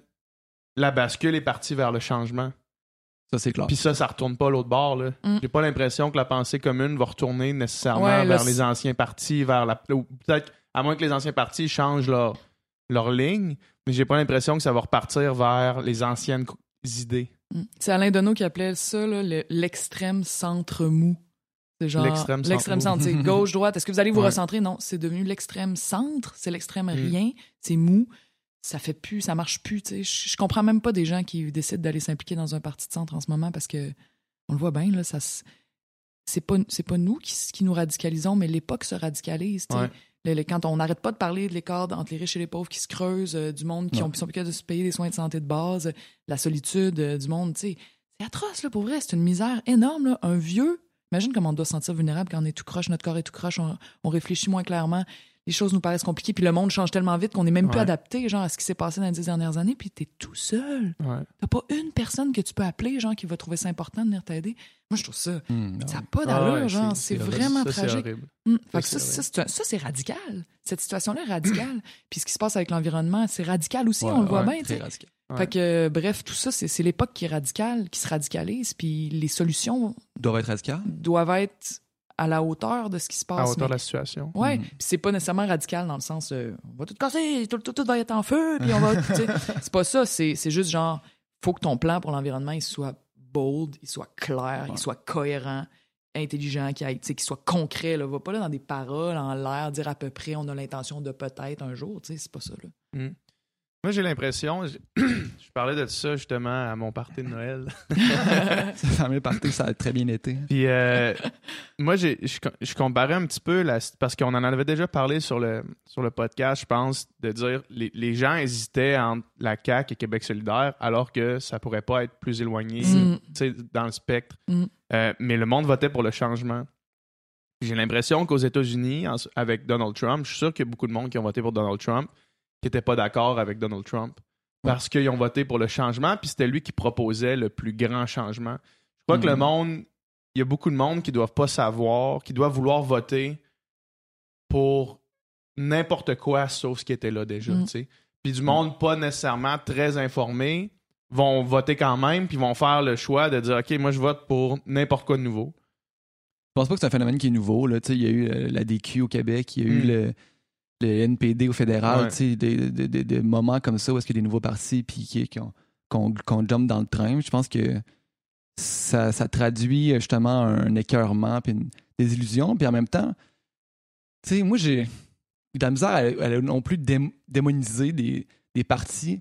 la bascule est partie vers le changement. Ça, c'est clair. Puis ça, ça retourne pas l'autre bord. Là. Mm. J'ai pas l'impression que la pensée commune va retourner nécessairement Ouais, vers les anciens partis, vers la. ou Peut-être, à moins que les anciens partis changent leur, leur ligne, mais j'ai pas l'impression que ça va repartir vers les anciennes idées. Mm. C'est Alain Deneau qui appelait ça le- l'extrême centre mou. C'est genre L'extrême centre centre, c'est gauche droite. Est-ce que vous allez vous Ouais. recentrer? Non, c'est devenu l'extrême centre, c'est l'extrême Mm. rien, c'est mou. Ça fait plus, ça marche plus. Je, je comprends même pas des gens qui décident d'aller s'impliquer dans un parti de centre en ce moment parce que on le voit bien là, ça c'est pas nous qui, nous radicalisons, mais l'époque se radicalise. Ouais. Le- le- quand on n'arrête pas de parler de l'écart entre les riches et les pauvres qui se creusent, euh, du monde qui Ouais. ont, sont plus capables de se payer des soins de santé de base, euh, la solitude euh, du monde, tu sais. C'est atroce, là, pour vrai. C'est une misère énorme, là. Un vieux, imagine comment on doit se sentir vulnérable quand on est tout croche, notre corps est tout croche, on, on réfléchit moins clairement, les choses nous paraissent compliquées, puis le monde change tellement vite qu'on n'est même plus Ouais. adapté, genre, à ce qui s'est passé dans les dix dernières années, puis t'es tout seul. Ouais. T'as pas une personne que tu peux appeler, genre, qui va trouver ça important de venir t'aider. Moi, je trouve ça, Hmm, ça n'a pas Ah d'allure, ouais, genre, c'est- vraiment ça, tragique. fait que Ça, ça, c'est ça, radical. Cette situation-là est radicale. Puis ce qui se passe avec l'environnement, c'est radical aussi, on le voit bien. tu. Fait que, euh, bref, tout ça, c'est l'époque qui est radicale, qui se radicalise, puis les solutions Doivent être radical. doivent être à la hauteur de ce qui se À passe. hauteur de la situation. Ouais, Mhm. puis c'est pas nécessairement radical dans le sens euh, on va tout casser, tout, tout, tout va être en feu, puis on va. c'est pas ça, c'est c'est juste genre faut que ton plan pour l'environnement il soit bold, il soit clair, Ouais. il soit cohérent, intelligent, qu'il aille- tu sais, qu'il soit concret. Là. Va pas là dans des paroles en l'air, dire à peu près on a l'intention de peut-être un jour, tu sais, c'est pas ça. Là. Moi, j'ai l'impression, je je parlais de ça justement à mon party de Noël. Ça fameux parti, ça a très bien été. Puis euh, moi, j'ai, je, je comparais un petit peu, la, parce qu'on en avait déjà parlé sur le, sur le podcast, je pense, de dire les, les gens hésitaient entre la CAQ et Québec solidaire, alors que ça pourrait pas être plus éloigné Mm. tu sais, dans le spectre. Mm. Euh, mais le monde votait pour le changement. J'ai l'impression qu'aux États-Unis, avec Donald Trump, je suis sûr qu'il y a beaucoup de monde qui ont voté pour Donald Trump qui n'étaient pas d'accord avec Donald Trump. Parce qu'ils ont voté pour le changement, puis c'était lui qui proposait le plus grand changement. Je crois que le Mhm. monde, il y a beaucoup de monde qui ne doivent pas savoir, qui doivent vouloir voter pour n'importe quoi sauf ce qui était là déjà. Sais. Puis du monde pas nécessairement très informé vont voter quand même, puis vont faire le choix de dire OK, moi je vote pour n'importe quoi de nouveau. Je pense pas que c'est un phénomène qui est nouveau. Là. Tu sais, Il y a eu euh, la DQ au Québec, il y a eu Mm. le, le NPD au fédéral, Ouais. tu sais, des, des- des- des moments comme ça où est-ce qu'il y a des nouveaux partis puis qui, qui ont- qu'on qu'on jump dans le train. Je pense que ça, ça traduit euh, justement un écœurement puis une désillusion. Puis en même temps, tu sais, moi, j'ai de la misère à, à non plus dém- démoniser des, des partis.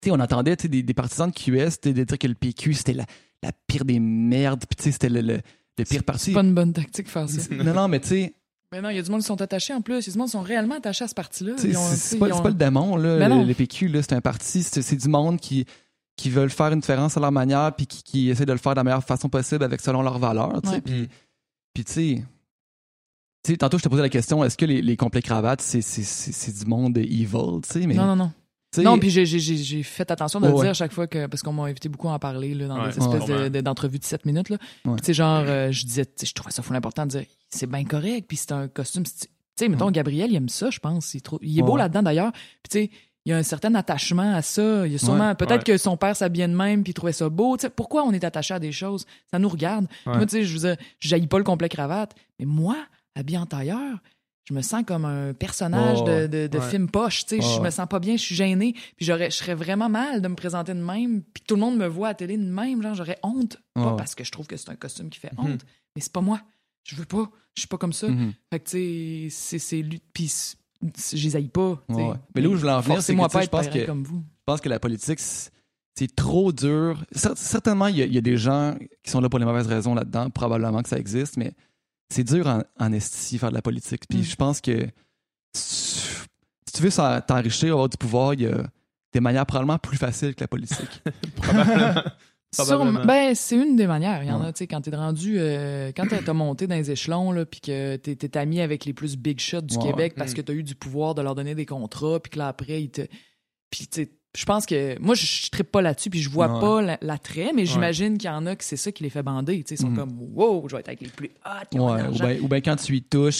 Tu sais, on entendait des, des partisans de QS de dire que le PQ, c'était la, la pire des merdes, puis tu sais, c'était le, le, le pire parti. C'est pas une bonne tactique faire ça. Non, non, mais tu sais, Mais non, il y a du monde qui sont attachés en plus. Il y a du monde qui sont réellement attachés à ce parti-là. C'est pas, ont- pas le démon, là, le, PQ, c'est un parti, c'est du monde qui, qui veulent faire une différence à leur manière, puis qui, qui essaient de le faire de la meilleure façon possible avec selon leurs valeurs. Ouais. Puis, puis tu sais, tantôt je te posais la question, est-ce que les, les complets cravates, c'est du monde evil, tu sais, mais Non, non, non. Non, puis j'ai- j'ai j'ai- j'ai fait attention de le dire ouais. à chaque fois que. Parce qu'on m'a invité beaucoup à en parler là, dans Ouais, des espèces ouais. de- de- d'entrevues de 7 minutes. Là. Puis, tu sais, genre, euh, je disais, tu sais, je trouvais ça fou important de dire, c'est bien correct, puis c'est un costume. Tu sais, mettons, Gabriel, il aime ça, je pense. Il, trou- il est beau Ouais. là-dedans d'ailleurs. Puis, tu sais, il y a un certain attachement à ça. Il y a sûrement, Ouais. peut-être Ouais. que son père s'habillait de même, puis il trouvait ça beau. Tu sais, pourquoi on est attaché à des choses? Ça nous regarde. Ouais. Moi, tu sais, je veux dire, je jaillis pas le complet cravate, mais moi, habillé en tailleur, je me sens comme un personnage ouais. de, de, de Ouais. film poche. Tu sais, je Ouais, me sens pas bien, je suis gêné, puis j'aurais, je serais vraiment mal de me présenter de même, puis tout le monde me voit à la télé de même, genre j'aurais honte, pas parce que je trouve que c'est un costume qui fait Mhm. honte, mais c'est pas moi. Je veux pas, je suis pas comme ça. mhm. Fait que tu sais, c'est puis haïs pas. Ouais. Mais là où je voulais en venir, c'est que sais, pas je être pense que comme vous. je pense que la politique, c'est trop dur. Cer- Certainement, il y, a- il y a des gens qui sont là pour les mauvaises raisons là-dedans, probablement que ça existe, mais c'est dur en, en esti faire de la politique. Puis Mm. je pense que si tu- veux t'enrichir, avoir du pouvoir, il y a des manières probablement plus faciles que la politique. Probablement. Probablement. Sûrement- ben, c'est une des manières. Il y en Ouais. a, tu sais, quand t'es rendu, euh, quand t'as monté dans les échelons, là, puis que t'es t'es ami avec les plus big shots du Ouais. Québec parce Mm. que t'as eu du pouvoir de leur donner des contrats, puis que là, après, ils te. Puis, tu sais, je pense que. Moi, je, je trippe pas là-dessus, puis je vois Ouais. pas la- l'attrait, mais j'imagine qu'il y en a que c'est ça qui les fait bander. Tu sais, ils sont Mhm. comme, wow, je vais être avec les plus hot, Ouais, ou l'argent. bien ben, quand tu y touches,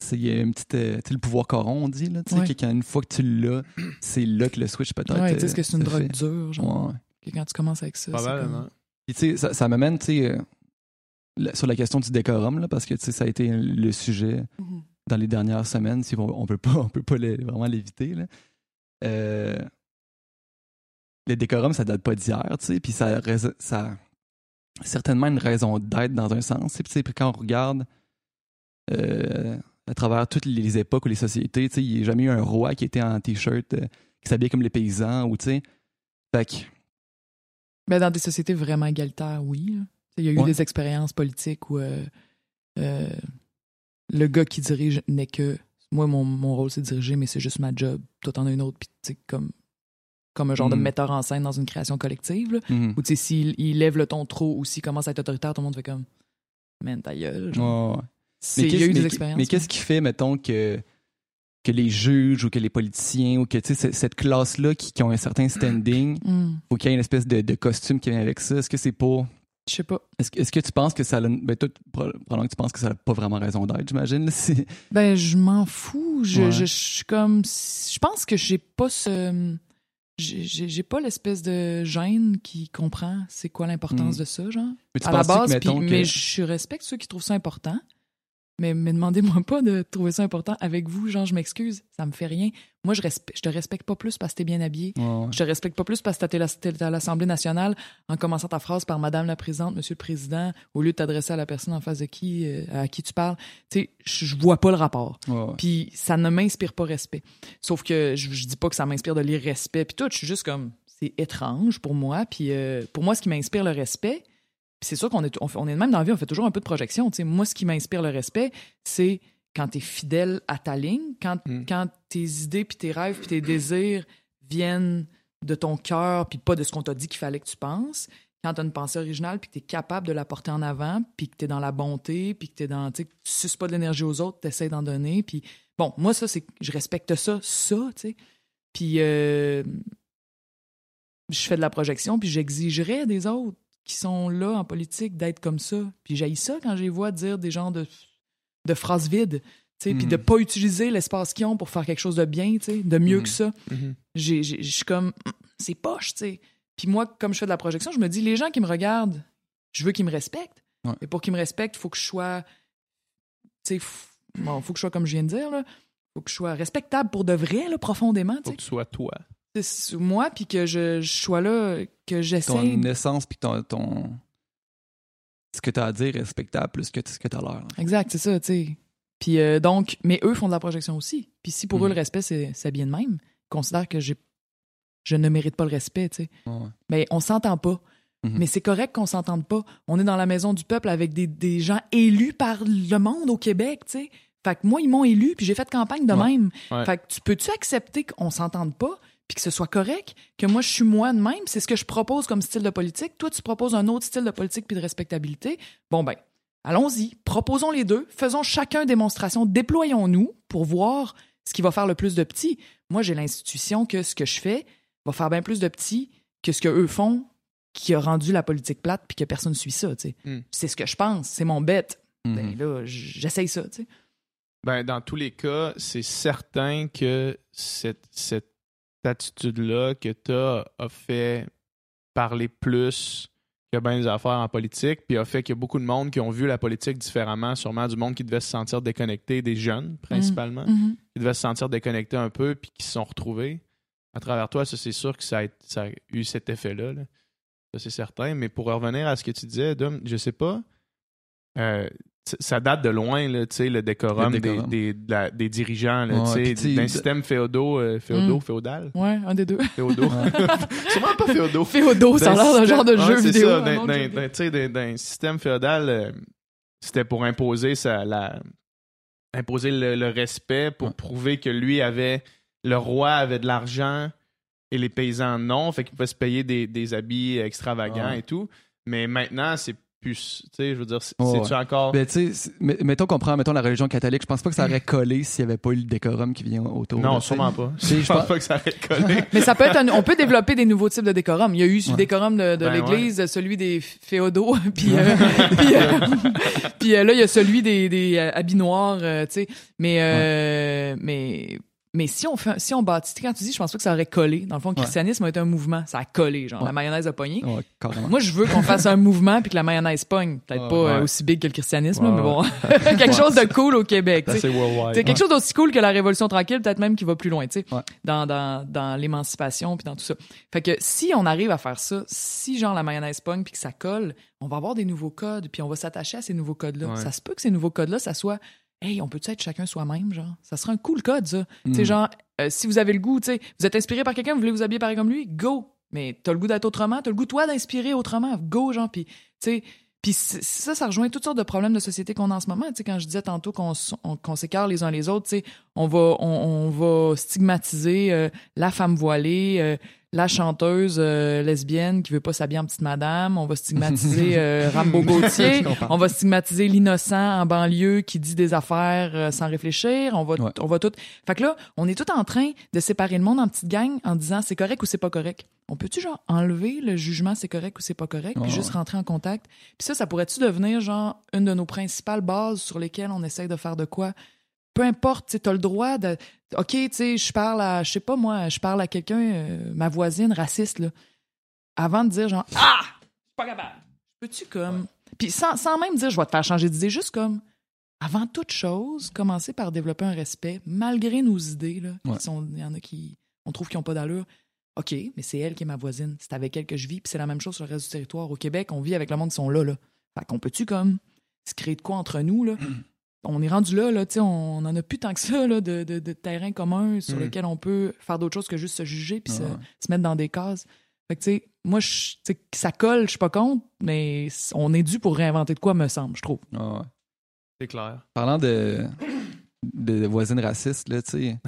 c'est il y a une petite, euh, tu sais, le pouvoir coron, on dit, là, tu sais, Ouais. que quand une fois que tu l'as, c'est là que le switch peut-être. Ouais, tu sais, est-ce que euh, c'est une drogue fait. dure, genre, Ouais. que quand tu commences avec ça. Probablement. comme- Puis, tu sais, ça, ça m'amène, tu sais, euh, sur la question du décorum, là, parce que, tu sais, ça a été le sujet Mhm. dans les dernières semaines, si on, on peut pas, on peut pas vraiment l'éviter, là. Euh, le décorum, ça date pas d'hier, tu sais, puis ça, a rais- ça a certainement une raison d'être dans un sens. Puis, tu sais, puis quand on regarde euh, à travers toutes les époques ou les sociétés, tu sais, il n'y a jamais eu un roi qui était en t-shirt, euh, qui s'habillait comme les paysans, ou tu sais. Fait que, Ben, dans des sociétés vraiment égalitaires, oui. Il y a eu Ouais. des expériences politiques où euh, le gars qui dirige n'est que. Moi, mon, mon rôle, c'est de diriger, mais c'est juste ma job. Toi, t'en as une autre, puis tu sais, comme, comme un genre de Mm. metteur en scène dans une création collective. mhm. Ou tu sais, s'il il lève le ton trop ou s'il commence à être autoritaire, tout le monde fait comme. Man, ta gueule. genre. Mais Il y a qu'est-ce- eu des mais- expériences. Mais qu'est-ce qui fait, mettons, que, que les juges ou que les politiciens ou que tu sais, cette classe-là qui, qui ont un certain standing, Hmm, faut qu'il y ait une espèce de, de costume qui vient avec ça? Est-ce que c'est pour. Je sais pas. Est-ce que, est-ce que tu penses que ça a. Ben, toi, probablement que tu penses que ça n'a pas vraiment raison d'être, j'imagine. Ben, je m'en fous. Je, Ouais. je, je suis comme. Je pense que j'ai pas ce. J'ai pas l'espèce de gêne qui comprend c'est quoi l'importance Mm. de ça, genre. Mais tu à la base, que- mais je respecte ceux qui trouvent ça important. Mais, mais demandez-moi pas de trouver ça important avec vous, genre, je m'excuse, ça me fait rien. Moi, je, te respecte pas plus parce que t'es bien habillé. Ouais, ouais. Je te respecte pas plus parce que t'es à l'Assemblée nationale en commençant ta phrase par Madame la Présidente, Monsieur le Président, au lieu de t'adresser à la personne en face de qui, euh, à qui tu parles. Tu sais, je vois pas le rapport. Ouais. Puis ça ne m'inspire pas respect. Sauf que je, je dis pas que ça m'inspire de l'irrespect. Puis tout, je suis juste comme, c'est étrange pour moi. Puis euh, pour moi, ce qui m'inspire le respect, puis c'est sûr qu'on est, on, est de même dans la vie, on fait toujours un peu de projection. Moi, ce qui m'inspire le respect, c'est quand tu es fidèle à ta ligne, quand, Mm. quand tes idées, puis tes rêves, puis tes désirs viennent de ton cœur, puis pas de ce qu'on t'a dit qu'il fallait que tu penses. Quand tu as une pensée originale, puis que tu es capable de la porter en avant, puis que tu es dans la bonté, puis que tu es dans. Tu tu suces pas de l'énergie aux autres, tu essaies d'en donner. Puis bon, moi, ça, c'est. Je respecte ça, ça, tu sais. Puis euh, je fais de la projection, puis j'exigerais des autres qui sont là en politique d'être comme ça. Puis j'haïs ça quand je les vois dire des genres de, de phrases vides. tu sais, Puis Mhm. de pas utiliser l'espace qu'ils ont pour faire quelque chose de bien, tu sais, de mieux Mhm. que ça Mhm. je suis comme, Hum, c'est poche, tu sais. Puis moi, comme je fais de la projection, je me dis, les gens qui me regardent, je veux qu'ils me respectent. Ouais. Et pour qu'ils me respectent, il faut que je sois, tu sais, bon, faut que je sois comme je viens de dire, là. faut que je sois respectable pour de vrai, là, profondément, tu Faut que tu sois toi. C'est moi, puis que je, je sois là, que ton j'essaie. essence puis ton, ton- ce que tu as à dire est respectable plus que ce que tu as l'air. Exact, c'est ça, tu sais. Puis euh, donc, mais eux font de la projection aussi. Puis si pour eux, le respect, c'est c'est bien de même, ils considèrent que j'ai je ne mérite pas le respect, tu sais. Ouais. Mais on s'entend pas. Mhm. Mais c'est correct qu'on s'entende pas. On est dans la maison du peuple avec des, des gens élus par le monde au Québec, tu sais. Fait que moi, ils m'ont élu, puis j'ai fait campagne de Ouais. même. Ouais. Fait que tu peux-tu accepter qu'on s'entende pas, puis que ce soit correct, que moi, je suis moi de même, c'est ce que je propose comme style de politique. Toi, tu proposes un autre style de politique puis de respectabilité. Bon, ben, allons-y, proposons les deux, faisons chacun démonstration, déployons-nous pour voir ce qui va faire le plus de petits. Moi, j'ai l'institution que ce que je fais va faire bien plus de petits que ce que eux font, qui a rendu la politique plate puis que personne suit ça, tu sais. Hmm. C'est ce que je pense, c'est mon bête. Mhm. Ben là, j'essaye ça, tu sais. Ben, dans tous les cas, c'est certain que cette, cette attitude-là que tu as a fait parler plus que bien des affaires en politique, puis a fait qu'il y a beaucoup de monde qui ont vu la politique différemment, sûrement du monde qui devait se sentir déconnecté, des jeunes principalement, Mhm. qui devaient se sentir déconnectés un peu, puis qui se sont retrouvés. À travers toi, ça c'est sûr que ça a, ça a eu cet effet-là. là. Ça c'est certain. Mais pour revenir à ce que tu disais, Dom, je sais pas. euh, ça date de loin, là, tu sais, le décorum, Le des- décorum. Des, de la- des dirigeants, là, Ouais, d'un système féodaux, euh, féodaux, Mm. féodal, Ouais, un des deux. féodaux. Sûrement pas féodaux. Féodo, ça a l'air d'un genre de jeu c'est vidéo. ça, un d'un- système féodal, euh, c'était pour imposer sa, la, imposer le, le respect, pour Ouais. prouver que lui avait, le roi avait de l'argent, et les paysans non. Fait qu'ils pouvaient se payer des, des habits extravagants et tout. Mais maintenant, c'est plus. Tu sais, je veux dire, Ouais, c'est-tu encore. Ben, tu sais, mettons qu'on prend mettons, la religion catholique, je pense pas que ça aurait collé s'il y avait pas eu le décorum qui vient autour. non, sûrement pas. Je pense pas que ça aurait collé. Mais ça peut être un- on peut développer des nouveaux types de décorums. Il y a eu le Ouais. décorum de, de Ben l'église, celui des féodaux, puis euh, puis, euh, puis, euh, là il y a celui des, des euh, habits noirs, euh, tu sais. Mais euh, mais mais si on fait si on bâtit quand tu dis je pense pas que ça aurait collé. Dans le fond, le christianisme a été un mouvement, ça a collé genre Ouais. la mayonnaise a pogné. Ouais. Moi, je veux qu'on fasse un mouvement puis que la mayonnaise pogne. Peut-être Ouais. pas euh, aussi big que le christianisme, mais bon, quelque chose de cool au Québec. C'est quelque chose d'aussi cool que la Révolution tranquille, peut-être même qui va plus loin, tu sais, dans, dans, dans l'émancipation puis dans tout ça. Fait que si on arrive à faire ça, si genre la mayonnaise pogne puis que ça colle, on va avoir des nouveaux codes puis on va s'attacher à ces nouveaux codes-là. Ça se peut que ces nouveaux codes-là, ça soit Hey, on peut-tu être chacun soi-même, genre? Ça serait un cool code, ça. Tu Mm. sais, genre, euh, si vous avez le goût, tu sais, vous êtes inspiré par quelqu'un, vous voulez vous habiller pareil comme lui, go! Mais t'as le goût d'être autrement, t'as le goût, toi, d'inspirer autrement, go, genre, puis, tu sais, puis ça, ça rejoint toutes sortes de problèmes de société qu'on a en ce moment. Tu sais, quand je disais tantôt qu'on s'écarte les uns les autres, tu sais, on va, on, on va stigmatiser euh, la femme voilée, euh, la chanteuse euh, lesbienne qui veut pas s'habiller en petite madame. On va stigmatiser euh, Rambo Gauthier. On va stigmatiser l'innocent en banlieue qui dit des affaires euh, sans réfléchir. On va, Ouais. on va tout. Fait que là, on est tout en train de séparer le monde en petites gangs en disant c'est correct ou c'est pas correct. On peut-tu genre enlever le jugement c'est correct ou c'est pas correct, puis juste ouais. rentrer en contact? Puis ça, ça pourrait-tu devenir genre une de nos principales bases sur lesquelles on essaye de faire de quoi? Peu importe, tu as le droit de. OK, tu sais, je parle à. Je sais pas moi, je parle à quelqu'un, euh, ma voisine raciste, là. Avant de dire genre Ah! Je suis pas capable. Peux-tu comme. Puis sans, sans même dire je vais te faire changer d'idée, juste comme. Avant toute chose, commencer par développer un respect, malgré nos idées, là. Ouais. Il y en a qui. On trouve qu'ils n'ont pas d'allure. OK, mais c'est elle qui est ma voisine. C'est avec elle que je vis. Puis c'est la même chose sur le reste du territoire. Au Québec, on vit avec le monde qui sont là, là. Fait qu'on peut-tu comme se créer de quoi entre nous, là? On est rendu là, là, tu sais, on en a plus tant que ça, là, de, de, de terrain commun sur Mm. lequel on peut faire d'autres choses que juste se juger puis se, Ouais. se mettre dans des cases. Fait que, tu sais, moi, je- ça colle, je suis pas contre, mais on est dû pour réinventer de quoi, me semble, je trouve. Ouais. C'est clair. Parlant de, de voisines racistes, là, tu sais.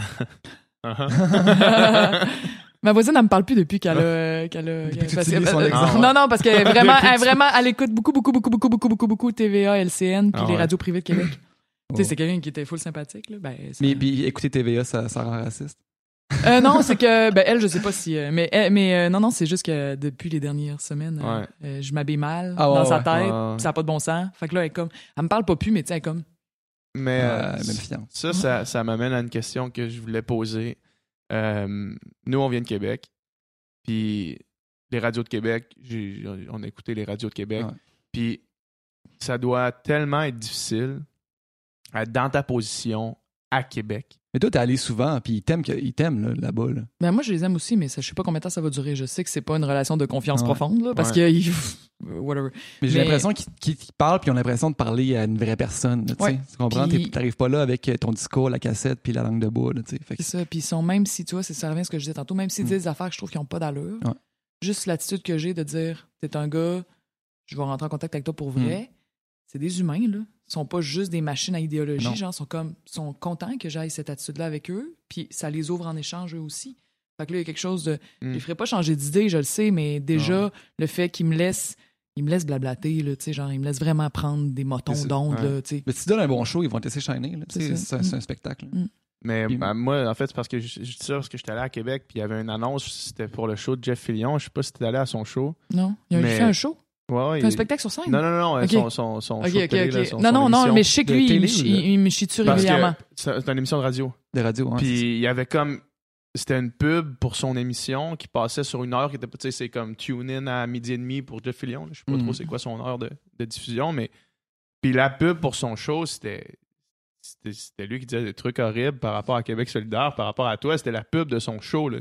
Ma voisine, elle me parle plus depuis qu'elle a. qu'elle a Depuis que- son euh, exemple. non, non, parce que vraiment, elle, vraiment, elle écoute beaucoup, beaucoup, beaucoup, beaucoup, beaucoup, beaucoup, beaucoup TVA, LCN, puis Ah les ouais. radios privées de Québec. Tu sais, c'est quelqu'un qui était full sympathique, là. Ben, ça- Mais puis, écouter TVA, ça, ça rend raciste. Euh, non, c'est que, ben, elle, je sais pas si. euh, mais elle- mais euh, non, non, c'est juste que depuis les dernières semaines, euh, Ouais. euh, je m'habille mal Ah ouais, dans sa tête, Ouais, ça n'a pas de bon sens. Fait que là, elle, est comme, elle me parle pas plus, mais tu sais, elle est comme. Mais euh, Euh, même ça, ça, ça m'amène à une question que je voulais poser. Euh, nous, on vient de Québec. Puis les radios de Québec, on a écouté les radios de Québec. Puis ça doit tellement être difficile dans ta position à Québec. Mais toi, t'es allé souvent, puis ils t'aiment, ils t'aiment là, là-bas. Là. Ben, moi, je les aime aussi, mais ça, je sais pas combien de temps ça va durer. Je sais que c'est pas une relation de confiance Ouais. profonde, là, parce Ouais. que. Whatever. Mais j'ai Mais- l'impression qu'ils, parlent, puis ils ont l'impression de parler à une vraie personne. là, tu sais. Ouais. Tu comprends? Puis- T'es- T'arrives pas là avec ton discours, la cassette, puis la langue de bois. Que- C'est ça. Puis ils sont, même si, tu vois, c'est- ça revient à ce que je disais tantôt, même s'ils Mm. disent des affaires que je trouve qui n'ont pas d'allure, Ouais. juste l'attitude que j'ai de dire, t'es un gars, je vais rentrer en contact avec toi pour vrai, c'est des humains, là. Ils sont pas juste des machines à idéologie, Non. genre, sont comme, sont contents que j'aille cette attitude-là avec eux, puis ça les ouvre en échange eux aussi. Fait que là, il y a quelque chose de. Mm. Je ferai pas changer d'idée, je le sais, mais déjà, le fait qu'ils me laissent. Ils me laissent blablater, là, tu sais, genre, ils me laissent vraiment prendre des motons d'ondes, ouais. là, tu sais. Mais si tu donnes un bon show, ils vont te laisser shiner. C'est un- c'est un spectacle. là. Mais Puis- ben, moi, en fait, c'est parce que je, dis ça parce que j'étais allé à Québec, puis il y avait une annonce, c'était pour le show de Jeff Fillion. Je sais pas si t'es allé à son show. Non? Il a Mais- fait un show? Ouais, un il- spectacle sur scène? Non, non, non, Ok. son, son, son Ok, show de ok, télé, là, ok. son- non, son non, non, mais je sais que lui, il, télé me chie- de- il, il me chie dessus régulièrement. c'est une émission de radio. De radio, ça. Puis il y avait comme. C'était une pub pour son émission qui passait sur une heure qui était pas. Tu sais, c'est comme tune in à midi et demi pour Jeff Fillion. Je sais pas Mhm. trop c'est quoi son heure de, de diffusion, mais. Puis la pub pour son show, c'était. C'était c'était lui qui disait des trucs horribles par rapport à Québec solidaire, par rapport à toi. C'était la pub de son show, là.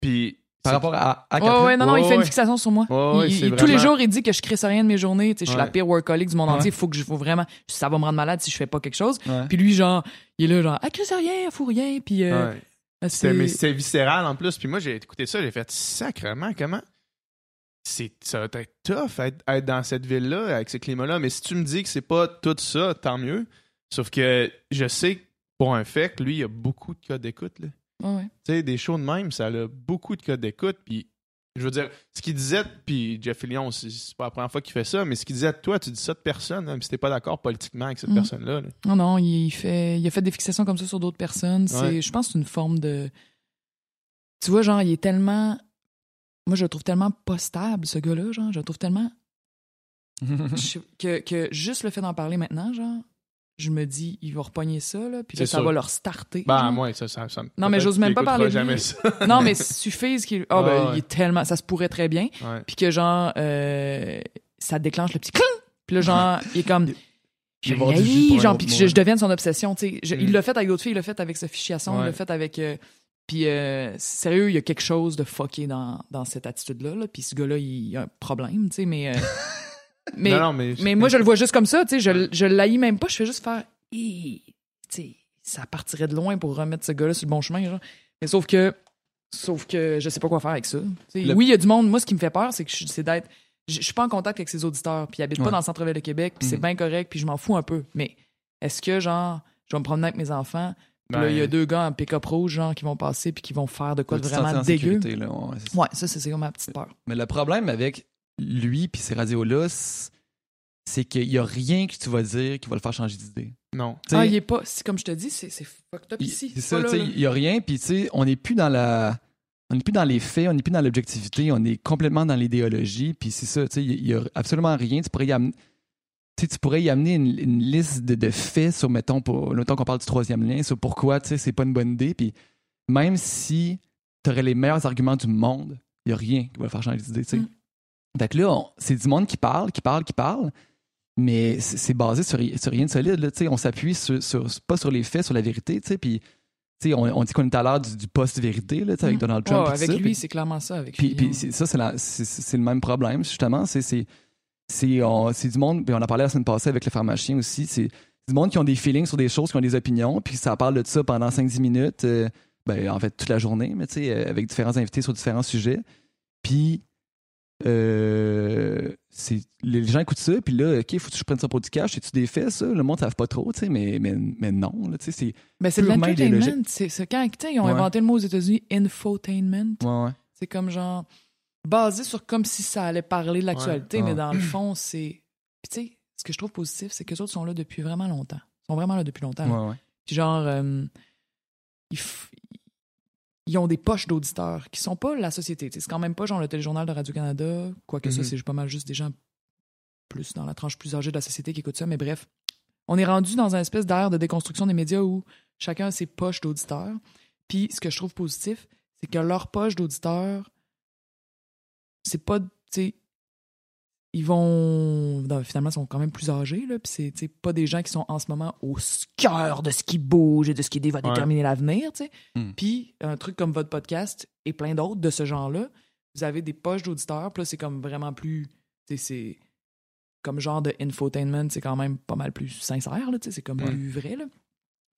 Puis. Par rapport à, à Ouais, Catherine. ouais, non, non, il fait une fixation sur moi. Il- Tous les jours, il dit que je crée rien de mes journées. Tu sais, je suis la Ouais. pire workaholic du monde Ouais. entier. Faut que je, faut vraiment, ça va me rendre malade si je fais pas quelque chose. Ouais. Puis lui, genre, il est là, genre, ah, crée rien, fous rien. Puis, euh, Ouais. c'est. Mais viscéral en plus. Puis moi, j'ai écouté ça, j'ai fait sacrement, comment? C'est, ça va être tough être, être dans cette ville-là, avec ce climat-là. Mais si tu me dis que c'est pas tout ça, tant mieux. Sauf que je sais pour un fait que lui, il y a beaucoup de cas d'écoute. Là. Ouais, ouais. Tu sais, des shows de même, ça a beaucoup de codes d'écoute. Puis, je veux dire, ce qu'il disait, puis Jeff Lyon, c'est pas la première fois qu'il fait ça, mais ce qu'il disait de toi, tu dis ça de personne, hein, puis si t'es pas d'accord politiquement avec cette Mm. personne-là. là. Non, non, il fait, il a fait des fixations comme ça sur d'autres personnes. C'est, Ouais. Je pense que c'est une forme de. Tu vois, genre, il est tellement. Moi, je le trouve tellement pas stable, ce gars-là, genre. Je le trouve tellement. je- que, que juste le fait d'en parler maintenant, genre, je me dis, il va repogner ça, là, puis là, ça sûr. va leur starter. Ben, genre. moi, ça, ça, ça Non, mais j'ose même pas parler de lui. jamais ça. Non, mais suffise qu'il. Ah, Ouais, ben, ouais. il est tellement. Ça se pourrait très bien. Puis que, genre, euh, ça déclenche le petit cling. Puis là, genre, il est comme. Il Je un genre, puis que je, je devienne son obsession, tu sais. Je- Il Mm. l'a fait avec d'autres filles, il l'a fait avec Sophie Chiasson, il Ouais. l'a fait avec. euh, puis, euh, sérieux, il y a quelque chose de fucké dans, dans cette attitude-là. Là. Puis ce gars-là, il, il a un problème, tu sais, mais. mais, non, non, mais, mais moi, je le vois juste comme ça, tu sais. Je, je l'haïs même pas, je fais juste faire. Hi, Tu sais, ça partirait de loin pour remettre ce gars-là sur le bon chemin, genre. Mais sauf que. Sauf que je sais pas quoi faire avec ça. Le- Oui, il y a du monde. Moi, ce qui me fait peur, c'est que c'est d'être. Je suis pas en contact avec ses auditeurs, puis ils habitent pas dans le centre-ville de Québec, puis c'est Mhm. bien correct, puis je m'en fous un peu. Mais est-ce que, genre, je vais me promener avec mes enfants, puis Ben, là, il y a deux gars en pick-up rouge, genre, qui vont passer, puis qui vont faire de quoi de vraiment en dégueu? sécurité, là, ouais, ça. Ouais, ça, c'est c'est ma petite peur. Mais le problème avec lui puis ces radios-là, c'est- qu'il y a rien que tu vas dire qui va le faire changer d'idée. Non. Ah, il est pas. c'est Comme je te dis, c'est fucked up ici. C'est ça, il y a rien, puis tu sais, on n'est plus dans la... On n'est plus dans les faits, on n'est plus dans l'objectivité, on est complètement dans l'idéologie, puis c'est ça, tu sais, il y a absolument rien. Tu pourrais y amener, tu sais, tu pourrais y amener une, une liste de, de faits sur, mettons, pour, mettons qu'on parle du troisième lien, sur pourquoi, tu sais, c'est pas une bonne idée, puis même si tu aurais les meilleurs arguments du monde, il y a rien qui va le faire changer d'idée, tu sais. Mm. Fait que là, c'est du monde qui parle, qui parle, qui parle, mais c'est basé sur, sur rien de solide. Là, tu sais. on s'appuie sur, sur- pas sur les faits, sur la vérité. tu sais, Puis, tu sais, on, on dit qu'on est à l'heure du, du post-vérité là, tu sais, avec Mm. Donald Trump. Tout avec ça, lui, c'est clairement ça. Avec puis, lui, puis c'est- ça, c'est le même problème, justement. C'est c'est- c'est on- c'est du monde, puis on en parlait la semaine passée avec le pharmacien aussi. C'est du monde qui ont des feelings sur des choses, qui ont des opinions, puis ça parle de ça pendant 5-10 minutes, euh, ben, en fait, toute la journée, mais tu sais, euh, avec différents invités sur différents sujets. Puis, euh, les gens écoutent ça, puis là, OK, faut que je prenne ça pour du cash. C'est-tu des faits, ça? Le monde ne savent pas trop, tu sais, mais, mais, mais non, là, tu sais, c'est. Ben, c'est de l'entertainment. C'est c'est quand ils ont Ouais. inventé le mot aux États-Unis, infotainment. Ouais, ouais. C'est comme genre basé sur comme si ça allait parler de l'actualité, mais dans le fond, c'est. Puis tu sais, ce que je trouve positif, c'est que les autres sont là depuis vraiment longtemps. Ils sont vraiment là depuis longtemps. Puis genre, euh, ils, f- ils ont des poches d'auditeurs qui sont pas la société. C'est quand même pas genre le téléjournal de Radio-Canada, quoique ça, Mhm. c'est pas mal juste des gens plus dans la tranche plus âgée de la société qui écoutent ça, mais bref. On est rendu dans une espèce d'ère de déconstruction des médias où chacun a ses poches d'auditeurs. Puis ce que je trouve positif, c'est que leur poche d'auditeurs, c'est pas, ils vont, non, finalement, ils sont quand même plus âgés, là, puis c'est, pas des gens qui sont en ce moment au cœur de ce qui bouge et de ce qui va Ouais. déterminer l'avenir, tu sais. Hmm. Puis un truc comme votre podcast et plein d'autres de ce genre-là, vous avez des poches d'auditeurs, puis là, c'est comme vraiment plus, c'est comme genre de infotainment, c'est quand même pas mal plus sincère, là, tu sais, c'est comme Ouais. plus vrai, là.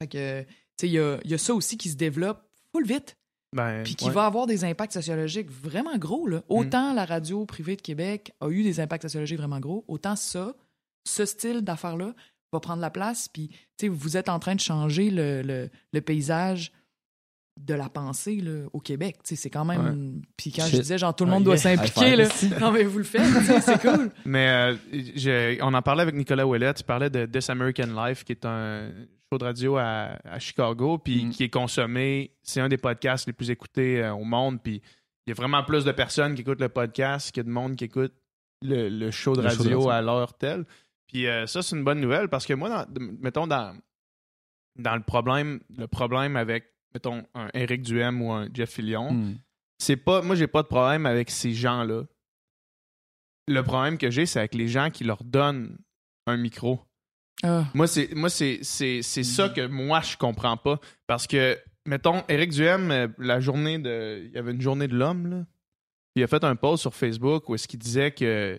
Fait que, tu sais, il y a, il y a ça aussi qui se développe full vite Ben, puis qui ouais. va avoir des impacts sociologiques vraiment gros. Là. Autant la radio privée de Québec a eu des impacts sociologiques vraiment gros, autant ça, ce style d'affaires-là, va prendre la place. Puis, vous êtes en train de changer le, le- le paysage de la pensée là, au Québec. C'est quand même. Puis quand je disais, genre, tout le Ah, monde doit s'impliquer. Non, mais vous le faites, c'est cool. Mais euh, on en parlait avec Nicolas Ouellet. Tu parlais de This American Life, qui est un show de radio à, à Chicago, puis Mm. qui est consommé. C'est un des podcasts les plus écoutés euh, au monde. Puis il y a vraiment plus de personnes qui écoutent le podcast que de monde qui écoute le, le show de Le show de radio à l'heure telle. Puis euh, ça, c'est une bonne nouvelle parce que moi, dans- mettons, dans, dans le problème, le problème avec, mettons, un Eric Duhem ou un Jeff Fillion, Hmm. c'est pas moi j'ai pas de problème avec ces gens-là. Le problème que j'ai c'est avec les gens qui leur donnent un micro. Ah, Moi c'est moi c'est c'est c'est ça que moi je comprends pas parce que mettons Éric Duhem euh, la journée de il y avait une journée de l'homme là. Il a fait un post sur Facebook où est-ce qu'il disait que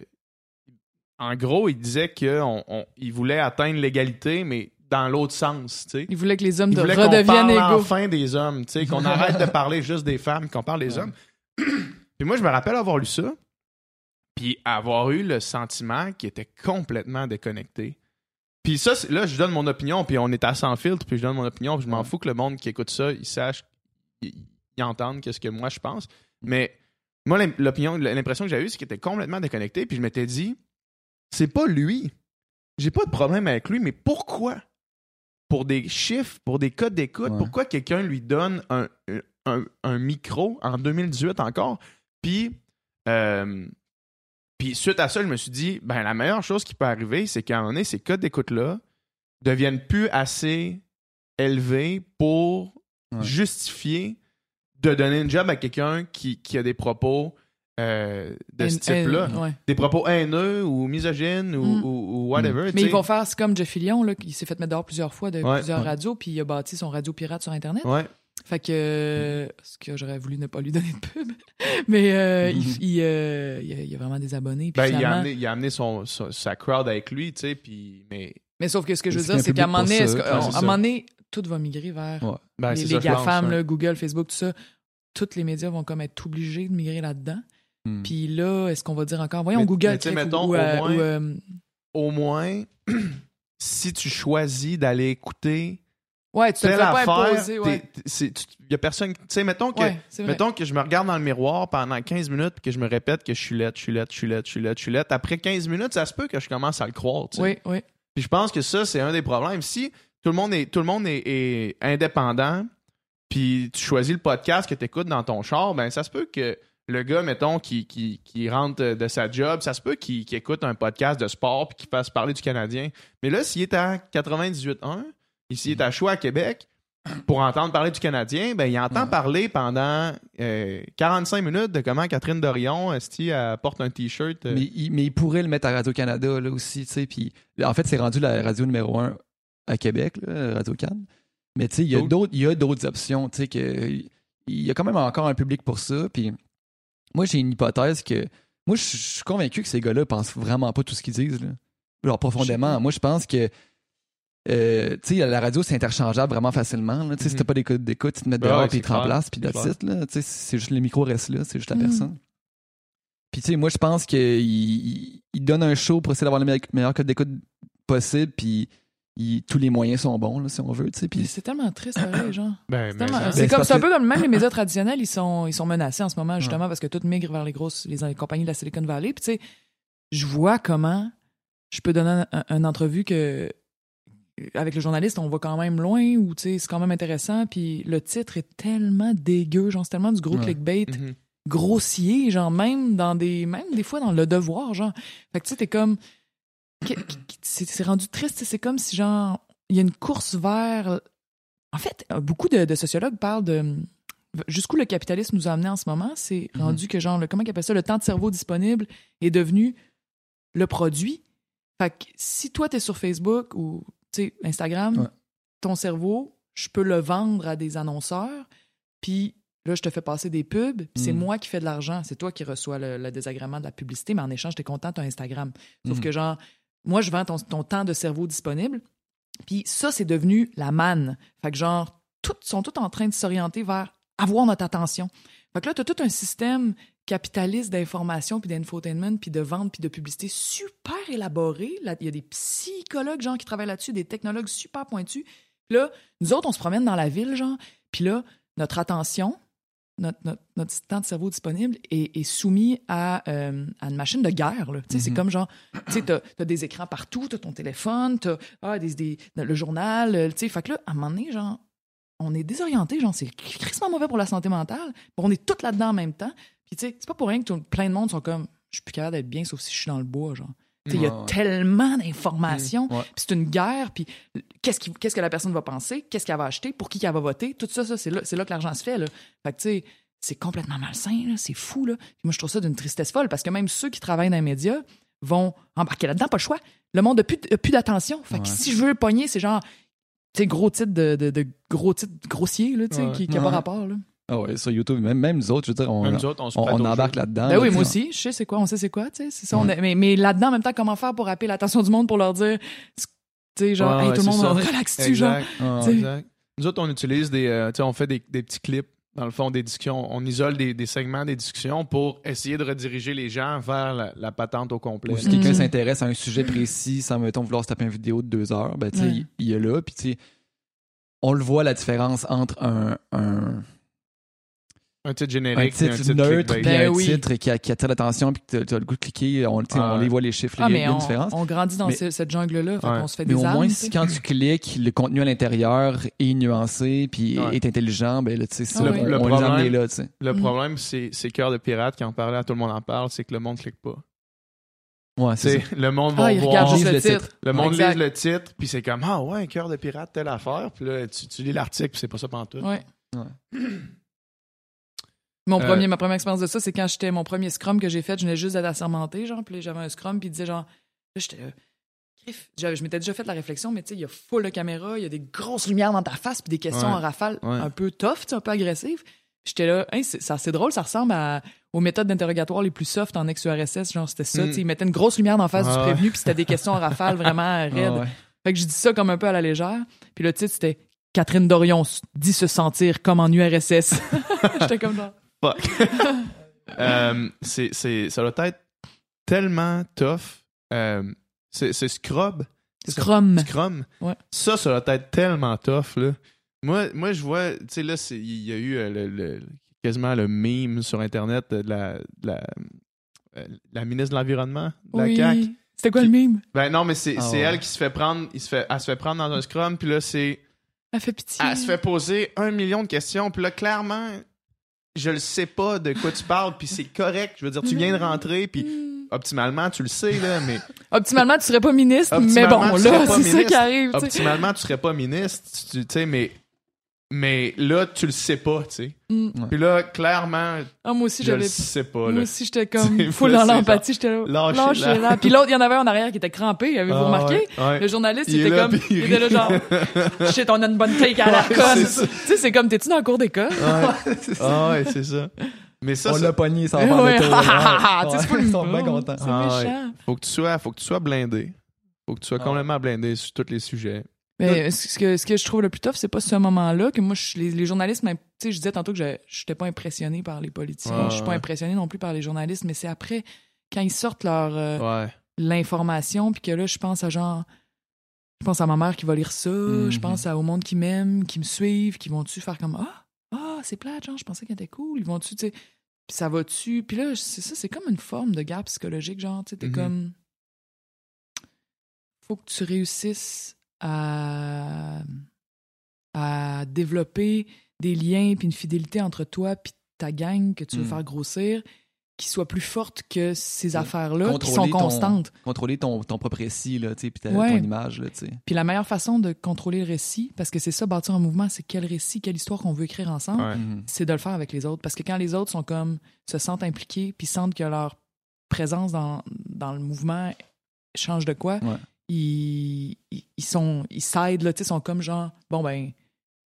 en gros, il disait qu'il voulait atteindre l'égalité mais dans l'autre sens, tu sais. il voulait que les hommes Il voulait qu'on redeviennent parle égaux. enfin des hommes, tu sais, qu'on arrête de parler juste des femmes, qu'on parle des Ouais. hommes. Puis moi, je me rappelle avoir lu ça, puis avoir eu le sentiment qu'il était complètement déconnecté. Puis ça, là, je donne mon opinion, puis on est à sans filtre, puis je donne mon opinion, puis je m'en Ouais. fous que le monde qui écoute ça, il sache ils entendent qu'est-ce que moi je pense. Mais moi, l'opinion, l'impression que j'ai eue, c'est qu'il était complètement déconnecté. Puis je m'étais dit, c'est pas lui. J'ai pas de problème avec lui, mais pourquoi? Pour des chiffres, pour des codes d'écoute, Ouais. pourquoi quelqu'un lui donne un, un, un micro en 2018 encore? Puis, euh, puis suite à ça, je me suis dit, ben la meilleure chose qui peut arriver, c'est qu'à un moment donné, ces codes d'écoute-là deviennent plus assez élevés pour Ouais. justifier de donner une job à quelqu'un qui, qui a des propos euh, de ce type-là. ouais. Des propos haineux ou misogynes ou, Mm. ou, ou whatever. Mais ils vont faire, c'est comme Jeff Fillion, là, qui s'est fait mettre dehors plusieurs fois de Ouais, plusieurs ouais. radios, puis il a bâti son radio pirate sur Internet. Fait que. euh, Ce que j'aurais voulu ne pas lui donner de pub. Mais euh, il, il, euh, il a, il y a vraiment des abonnés. Puis Ben, il, a amené, il a amené son, son- sa crowd avec lui, tu sais, puis... Mais, Mais sauf que ce que je veux dire, c'est qu'à un moment donné, ça? Ouais, à un moment donné, tout va migrer vers Ouais. ben, les, GAFAM, Google, Facebook, tout ça. Tous les médias vont comme être obligés de migrer là-dedans. Hmm. Puis là, est-ce qu'on va dire encore, voyons, Mais- Google, mais mettons, ou, au euh, moins- ou, euh, Au moins, si tu choisis d'aller écouter ouais, tu te fais pas imposer, ouais. il y a personne... Tu sais, mettons que... Ouais. Mettons que je me regarde dans le miroir pendant 15 minutes puis que je me répète que je suis laide, je suis laide, je suis laide, je suis laide, je suis laide. Après 15 minutes, ça se peut que je commence à le croire. tu sais. Oui, oui. Puis je pense que ça, c'est un des problèmes. Si tout le monde est, tout le monde est, est indépendant, puis tu choisis le podcast que tu écoutes dans ton char, ben ça se peut que le gars, mettons, qui, qui, qui rentre de sa job, ça se peut qu'il qu'il écoute un podcast de sport puis qu'il fasse parler du Canadien. Mais là, s'il est à 98.1, s'il est à choix à Québec, pour entendre parler du Canadien, ben il entend Ouais. parler pendant euh, 45 minutes de comment Catherine Dorion, esti, elle porte un T-shirt. euh, Mais, il, mais il pourrait le mettre à Radio-Canada là aussi. Puis en fait, c'est rendu la radio numéro un à Québec, là, Radio Cannes. Mais il y a d'autres, il y a d'autres options, tu sais que il y a quand même encore un public pour ça. Puis moi, j'ai une hypothèse que moi, je je suis convaincu que ces gars-là pensent vraiment pas tout ce qu'ils disent, là. Genre profondément. Moi, je pense que euh, tu sais, la radio, c'est interchangeable vraiment facilement. Tu sais, Si Mhm. t'as pas d'écoute, d'écoute, tu te mets Ben dehors ouais, puis ils te remplacent, puis C'est that's it, là. Tu sais, C'est juste le micro reste là, c'est juste la Mhm. personne. Puis tu sais, moi je pense qu'il il, il donne un show pour essayer d'avoir le meilleur, meilleur code d'écoute possible, puis il- tous les moyens sont bons, là, si on veut, tu sais. Puis Puis c'est tellement triste, pareil, genre. ben, C'est tellement- c'est comme un peu comme même les médias traditionnels, ils sont ils sont menacés en ce moment justement parce que tout migre vers les grosses les, les compagnies de la Silicon Valley. Puis tu sais, je vois comment je peux donner un- un- une entrevue que avec le journaliste, on va quand même loin ou tu sais, c'est quand même intéressant puis le titre est tellement dégueu, genre c'est tellement du gros Ouais. clickbait Mhm. grossier, genre même dans des même des fois dans le devoir, genre. Fait que tu sais t'es comme c'est rendu triste, c'est comme si genre il y a une course vers en fait, beaucoup de, de sociologues parlent de jusqu'où le capitalisme nous a amené en ce moment, c'est Mhm. rendu que genre le comment ils appellent ça le temps de cerveau disponible est devenu le produit. Fait que si toi t'es sur Facebook ou sais Instagram, Ouais. ton cerveau, je peux le vendre à des annonceurs, puis là je te fais passer des pubs, puis c'est Mhm. moi qui fais de l'argent, c'est toi qui reçois le, le désagrément de la publicité, mais en échange t'es content t'as Instagram. Sauf Mhm. que genre moi je vends ton, ton temps de cerveau disponible, puis ça c'est devenu la manne. Fait que genre toutes sont toutes en train de s'orienter vers avoir notre attention. Fait que là, tu as tout un système capitaliste d'information, puis d'infotainment, puis de vente, puis de publicité super élaboré. Là, Il y a des psychologues, genre, qui travaillent là-dessus, des technologues super pointus. Puis là, nous autres, on se promène dans la ville, genre, puis là, notre attention, notre, notre, notre temps de cerveau disponible est, est soumis à, euh, à une machine de guerre. Là. Tu C'est Mhm. comme genre, tu sais, t'as as des écrans partout, t'as ton téléphone, t'as ah, des, des, le journal, euh, tu sais. Fait que là, à un moment donné, genre, on est désorienté, genre, c'est crissement mauvais pour la santé mentale. On est tout là-dedans en même temps. Puis tu sais, c'est pas pour rien que tout- plein de monde sont comme, je suis plus capable d'être bien, sauf si je suis dans le bois, genre. Il y a Ouais. tellement d'informations, Ouais. puis c'est une guerre, puis qu'est-ce, qui- qu'est-ce que la personne va penser, qu'est-ce qu'elle va acheter, pour qui qu'elle va voter, tout ça, ça c'est, là, c'est là que l'argent se fait. Là. Fait que tu sais, c'est complètement malsain, là, c'est fou. Là. Puis moi, je trouve ça d'une tristesse folle, parce que même ceux qui travaillent dans les médias vont embarquer là-dedans, pas le choix. Le monde n'a plus, a plus d'attention. Fait que Ouais. si je veux le pogner, c'est genre, tu sais, gros titre de, de, de gros titre grossier, là, tu sais, qui n'a pas rapport. Là. Ah ouais, sur YouTube, même, même nous autres, je veux dire, on, Même nous autres, on se on, prête on au embarque là-dedans. Ben là, oui, moi aussi, je sais c'est quoi, on sait c'est quoi, tu sais, c'est ça. on Ouais. est- mais, mais là-dedans, en même temps, comment faire pour rappeler l'attention du monde pour leur dire, tu sais, genre, Ouais, hey, tout le monde, relaxe-tu, genre? Ah. Exact. Nous autres, on utilise des. euh, tu sais, on fait des, des petits clips, dans le fond, des discussions. On isole des, des segments des discussions pour essayer de rediriger les gens vers la, la patente au complet. Ou si quelqu'un Mhm. s'intéresse à un sujet précis sans, mettons, vouloir se taper une vidéo de deux heures, ben, tu sais, il, est là. Puis, tu sais, on le voit la différence entre un, un, Un titre un générique, puis titre un titre neutre, puis Ben un oui. titre qui, qui attire l'attention, puis que tu as le goût de cliquer, on, Ah on ouais. les voit les chiffres, Ah, il y a mais une on, différence. on grandit dans Mais- ce- cette jungle-là, Ouais. qu'on se fait Mais des au âmes, moins, si quand tu cliques, le contenu à l'intérieur est nuancé, puis Ouais. est intelligent, ben là, tu sais, Ah on. Le on les problème- là, tu sais. Le Mm. problème, c'est c'est Cœur de Pirate, qui en parlait à Tout le monde en parle, c'est que le monde clique pas. Ouais, c'est le monde Ah, va il voir. juste le le titre. titre. Le monde Exact. lise le titre, puis c'est comme Ah ouais, Cœur de Pirate, telle affaire. Puis là, tu, tu lis l'article, puis c'est pas ça pantoute. Ouais. Ouais. Mon Euh, premier, ma première expérience de ça, c'est quand j'étais mon premier scrum que j'ai fait, je venais juste d'être assermenté, genre, puis j'avais un scrum, puis il disait genre, là, j'étais, euh, je m'étais déjà fait la réflexion, mais tu sais, il y a full de caméra, il y a des grosses lumières dans ta face, puis des questions Ouais. en rafale Ouais. un peu tough, un peu agressives. J'étais là, Hein, c'est c'est assez drôle, ça ressemble à- aux méthodes d'interrogatoire les plus soft en ex-URSS, genre c'était ça, Mm. tu sais, ils mettaient une grosse lumière dans la face Ah du prévenu, puis c'était des questions en rafale vraiment raides. Ah ouais. Fait que je dis ça comme un peu à la légère. Puis le titre, c'était Catherine Dorion dit se sentir comme en URSS. J'étais comme genre. Fuck. Euh, c'est, c'est, ça doit être tellement tough. Euh, c'est, c'est Scrub. Scrum. Scrum. Ouais. Ça, ça doit être tellement tough, là. Moi, moi je vois, tu sais, là, il y a eu euh, le, le- quasiment le meme sur Internet de la, de la, euh, la ministre de l'Environnement de la oui. CAQ. C'était quoi le mime? Ben non, mais c'est, Ah ouais. elle qui se fait prendre, il se fait, elle se fait prendre dans un Scrum, puis là, c'est. Elle fait pitié. Elle se fait poser un million de questions, puis là, clairement, je le sais pas de quoi tu parles, puis c'est correct. Je veux dire, tu viens de rentrer, puis optimalement, tu le sais, là, mais Optimalement, tu serais pas ministre, mais bon, là, c'est ça qui arrive. optimalement, tu serais pas ministre, tu sais, mais, mais là, tu le sais pas, tu sais. Hmm. Puis là, clairement, Ah, moi aussi, je le sais pas, Moi là. aussi, j'étais comme full là, dans l'empathie. J'étais là. Lâchez-la. Lâchez-la. Puis l'autre, il y en avait un en arrière qui était crampé. Avez-vous Ah, remarqué? ouais, ouais. Le journaliste, il, était là, comme. il Il était là, genre. Shit, on a une bonne take à la Ouais, conne. c'est ça. Tu sais, c'est comme, t'es-tu dans le cours d'école? Ouais. Ah ouais, c'est ça. Mais ça, on l'a pogné, ça Ouais, va vendre le ouais. pas le- Ils sont bien contents. C'est Ah, ouais. méchant. faut que tu sois, faut que tu sois blindé. Faut que tu sois Ah. complètement blindé sur tous les sujets. Mais ce que, ce que je trouve le plus tough, c'est pas ce moment-là que moi, je, les, les journalistes, même, tu sais, je disais tantôt que je n'étais pas impressionné par les politiciens. Ouais, je suis pas impressionné non plus par les journalistes, mais c'est après, quand ils sortent leur euh, Ouais. l'information, puis que là, je pense à genre. Je pense à ma mère qui va lire ça, je pense à, au monde qui m'aime, qui me suivent, qui vont-tu faire comme Ah, ah, c'est plate, genre, je pensais qu'elle était cool. Ils vont-tu, tu sais. Puis ça va-tu? Puis là, c'est ça, c'est comme une forme de guerre psychologique, genre, tu sais, t'es Mhm. comme. Faut que tu réussisses à, à développer des liens puis une fidélité entre toi puis ta gang que tu veux Mm. faire grossir qui soit plus forte que ces affaires-là qui sont ton- constantes. Contrôler ton, ton propre récit, là, tu sais, puis ta- Ouais. ton image, là, tu sais. Puis la meilleure façon de contrôler le récit, parce que c'est ça, bâtir un mouvement, c'est quel récit, quelle histoire qu'on veut écrire ensemble, Ouais. Mhm. c'est de le faire avec les autres. Parce que quand les autres sont comme, se sentent impliqués, puis sentent que leur présence dans, dans le mouvement change de quoi, Ouais. Ils, ils, sont, ils s'aident, là, tu sais, sont comme genre, bon ben,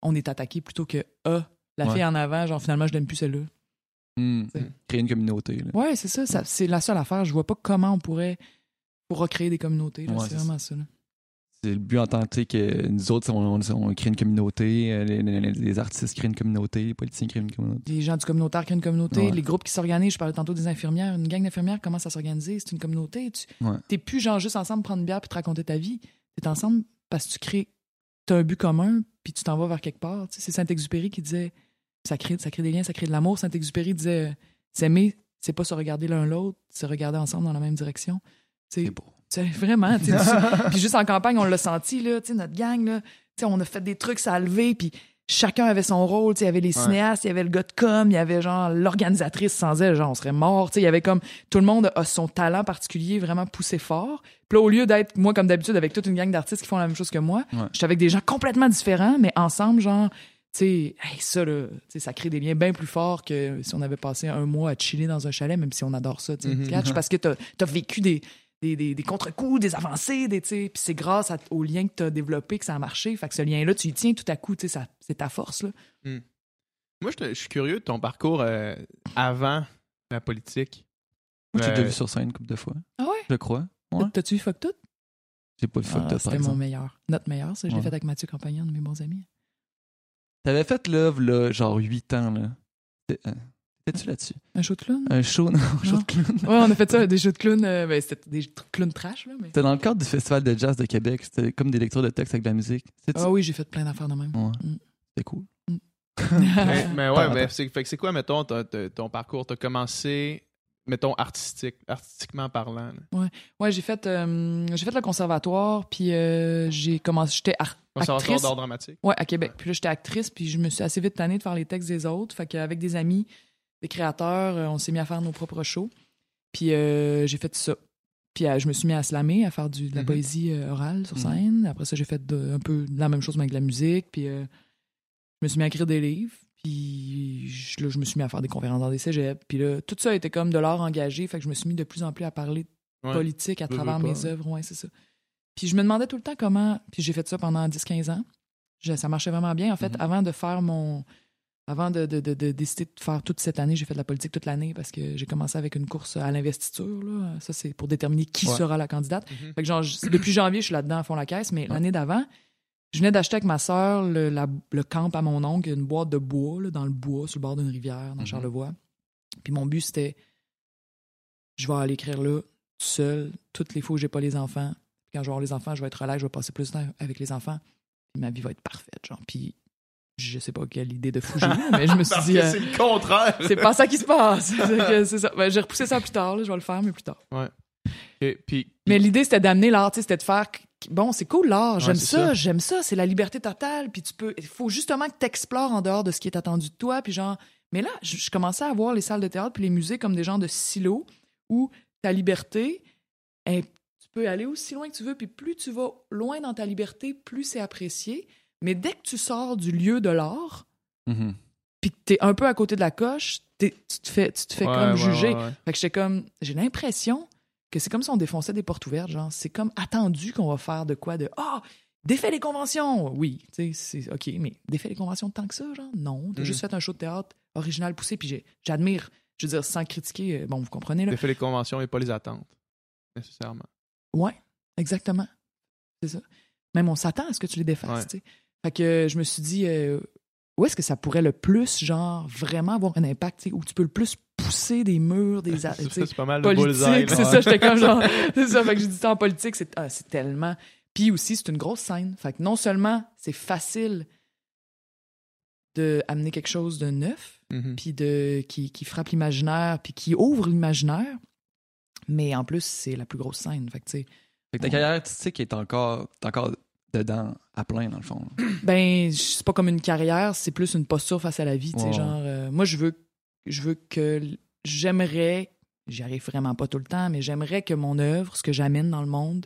on est attaqué plutôt que, ah, la Ouais. fille en avant, genre finalement, je l'aime plus celle-là. C'est- Créer une communauté, là. Ouais, c'est ça, ça c'est la seule affaire. Je vois pas comment on pourrait pour recréer des communautés. Ouais, c'est vraiment ça. là. C'est le but en tant que, que nous autres, on, crée une communauté, euh, les, les- les artistes créent une communauté, les politiciens créent une communauté. Les gens du communautaire créent une communauté, Ouais. les groupes qui s'organisent. Je parlais tantôt des infirmières. Une gang d'infirmières commence à s'organiser. C'est une communauté. Tu Ouais. t'es plus genre juste ensemble prendre une bière puis te raconter ta vie. T'es ensemble parce que tu crées. T'as un but commun puis tu t'en vas vers quelque part. Tu sais, c'est Saint-Exupéry qui disait ça crée, ça crée des liens, ça crée de l'amour. Saint-Exupéry disait euh, s'aimer, c'est pas se regarder l'un l'autre, c'est regarder ensemble dans la même direction. C'est beau. Tu vraiment. tu sais, tu- puis juste en campagne, on l'a senti, là, tu sais, notre gang, là, tu sais, on a fait des trucs, ça a levé, puis chacun avait son rôle. tu sais, Il y avait les cinéastes, il y avait le gars de com, il y avait genre l'organisatrice sans elle, genre on serait mort. tu sais, Il y avait comme tout le monde a son talent particulier vraiment poussé fort. Puis là, au lieu d'être, moi, comme d'habitude, avec toute une gang d'artistes qui font la même chose que moi, Ouais. j'étais avec des gens complètement différents, mais ensemble, genre, tu sais, hey, ça, là, tu sais, ça crée des liens bien plus forts que si on avait passé un mois à chiller dans un chalet, même si on adore ça, tu sais, Mhm. catch, parce que t'as as vécu des, des, des, des contre-coups, des avancées, des, tu puis c'est grâce à- au lien que t'as développé que ça a marché. Fait que ce lien-là, tu y tiens tout à coup, tu sais, ça- c'est ta force, là. Moi, je, suis curieux de ton parcours euh, avant la politique. Moi, j'ai Euh, déjà vu sur scène une couple de fois, Ah ouais? je crois. Ouais. T'as-tu vu Fuck Tout? J'ai pas vu Ah, Fucked Up, par C'était mon meilleur. Notre meilleur, ça. Je l'ai Ouais. fait avec Mathieu Campagnon, de mes bons amis. T'avais fait l'œuvre, là, genre 8 ans, là. T'es- T'étais-tu là-dessus? Un show de clown? Un show, non, un show de clown. Ouais, on a fait ça, des shows de clown. euh, ben, c'était des clowns trash, là. Mais... C'était dans le cadre du Festival de jazz de Québec. C'était comme des lectures de textes avec de la musique. Ah oui, j'ai fait plein d'affaires de même. Ouais. Mm. C'était cool. Mm. mais, mais ouais, ben, c'est, fait que c'est quoi, mettons, ton, ton- ton parcours? T'as commencé, mettons, artistique, artistiquement parlant. là. Ouais, j'ai fait, euh, j'ai fait le conservatoire, puis euh, j'ai commencé, j'étais ar- Conservatoire actrice. d'art dramatique. Ouais, à Québec. Puis là, j'étais actrice, puis je me suis assez vite tannée de faire les textes des autres. Fait qu'avec des amis, des créateurs, euh, on s'est mis à faire nos propres shows. Puis euh, j'ai fait ça. Puis euh, je me suis mis à slammer, à faire du, de la Mhm. poésie euh, orale sur Mhm. scène. Après ça, j'ai fait de- un peu la même chose, mais avec de la musique. Puis je me suis mis à écrire des livres. Puis je, là, je me suis mis à faire des conférences dans des cégeps. Puis là, tout ça était comme de l'art engagé. Fait que je me suis mis de plus en plus à parler Ouais. politique à travers mes pas. œuvres. Ouais, c'est ça. Puis je me demandais tout le temps comment. Puis j'ai fait ça pendant 10-15 ans. Je- ça marchait vraiment bien. En fait, Mhm. avant de faire mon. Avant de, de- de- de décider de faire toute cette année, j'ai fait de la politique toute l'année parce que j'ai commencé avec une course à l'investiture. là. Ça, c'est pour déterminer qui Ouais. sera la candidate. Mhm. Fait que genre, depuis janvier, je suis là-dedans à fond la caisse, mais l'année d'avant, je venais d'acheter avec ma sœur le, la- le camp à mon oncle, une boîte de bois, là, dans le bois, sur le bord d'une rivière, dans Mhm. Charlevoix. Puis mon but, c'était je vais aller écrire là, tout seul, toutes les fois où j'ai pas les enfants. Puis quand je vais avoir les enfants, je vais être relax, je vais passer plus de temps avec les enfants. Puis ma vie va être parfaite, genre. Puis je sais pas quelle idée de fou j'ai mais je me suis dit, euh, c'est le contraire. c'est pas ça qui se passe. C'est ça. Ben, j'ai repoussé ça plus tard, là, je vais le faire, mais plus tard. Et puis, Mais l'idée, c'était d'amener l'art, c'était de faire. Bon, c'est cool l'art, Ouais, j'aime ça, ça. j'aime ça, c'est la liberté totale. Puis tu peux. Il faut justement que tu explores en dehors de ce qui est attendu de toi. Puis genre. Mais là, je, je commençais à voir les salles de théâtre puis les musées comme des genres de silos où ta liberté, elle- tu peux aller aussi loin que tu veux. Puis plus tu vas loin dans ta liberté, plus c'est apprécié. Mais dès que tu sors du lieu de l'art, Mhm. puis que t'es un peu à côté de la coche, t'es- tu te fais, tu te fais Ouais, comme ouais, juger. ouais. Fait que j'étais comme, j'ai l'impression que c'est comme si on défonçait des portes ouvertes, genre, c'est comme attendu qu'on va faire de quoi de Ah, défait les conventions! Oui, tu sais, c'est OK, mais défait les conventions tant que ça, genre? Non, t'as Mm. juste fait un show de théâtre original poussé, puis j'admire, je veux dire, sans critiquer, euh, bon, vous comprenez, là. Défait les conventions et pas les attentes, nécessairement. Ouais, exactement. C'est ça. Même on s'attend à ce que tu les défasses, tu sais. Fait que je me suis dit, euh, où est-ce que ça pourrait le plus, genre, vraiment avoir un impact, tu sais, où tu peux le plus pousser des murs, des. c'est pas mal le bullseye. politique, là. c'est ça, j'étais comme genre, c'est ça, fait que j'ai dit ça en politique, c'est ah, c'est tellement. Puis aussi, c'est une grosse scène. Fait que non seulement c'est facile de amener quelque chose de neuf, Mhm. puis de qui, qui frappe l'imaginaire, puis qui ouvre l'imaginaire, mais en plus, c'est la plus grosse scène. Fait que tu sais, Fait que ta carrière artistique est encore, encore dedans à plein, dans le fond. ben c'est pas comme une carrière, c'est plus une posture face à la vie, tu sais, Ouais. genre euh, moi je veux je veux que j'aimerais, j'y arrive vraiment pas tout le temps, mais j'aimerais que mon œuvre, ce que j'amène dans le monde,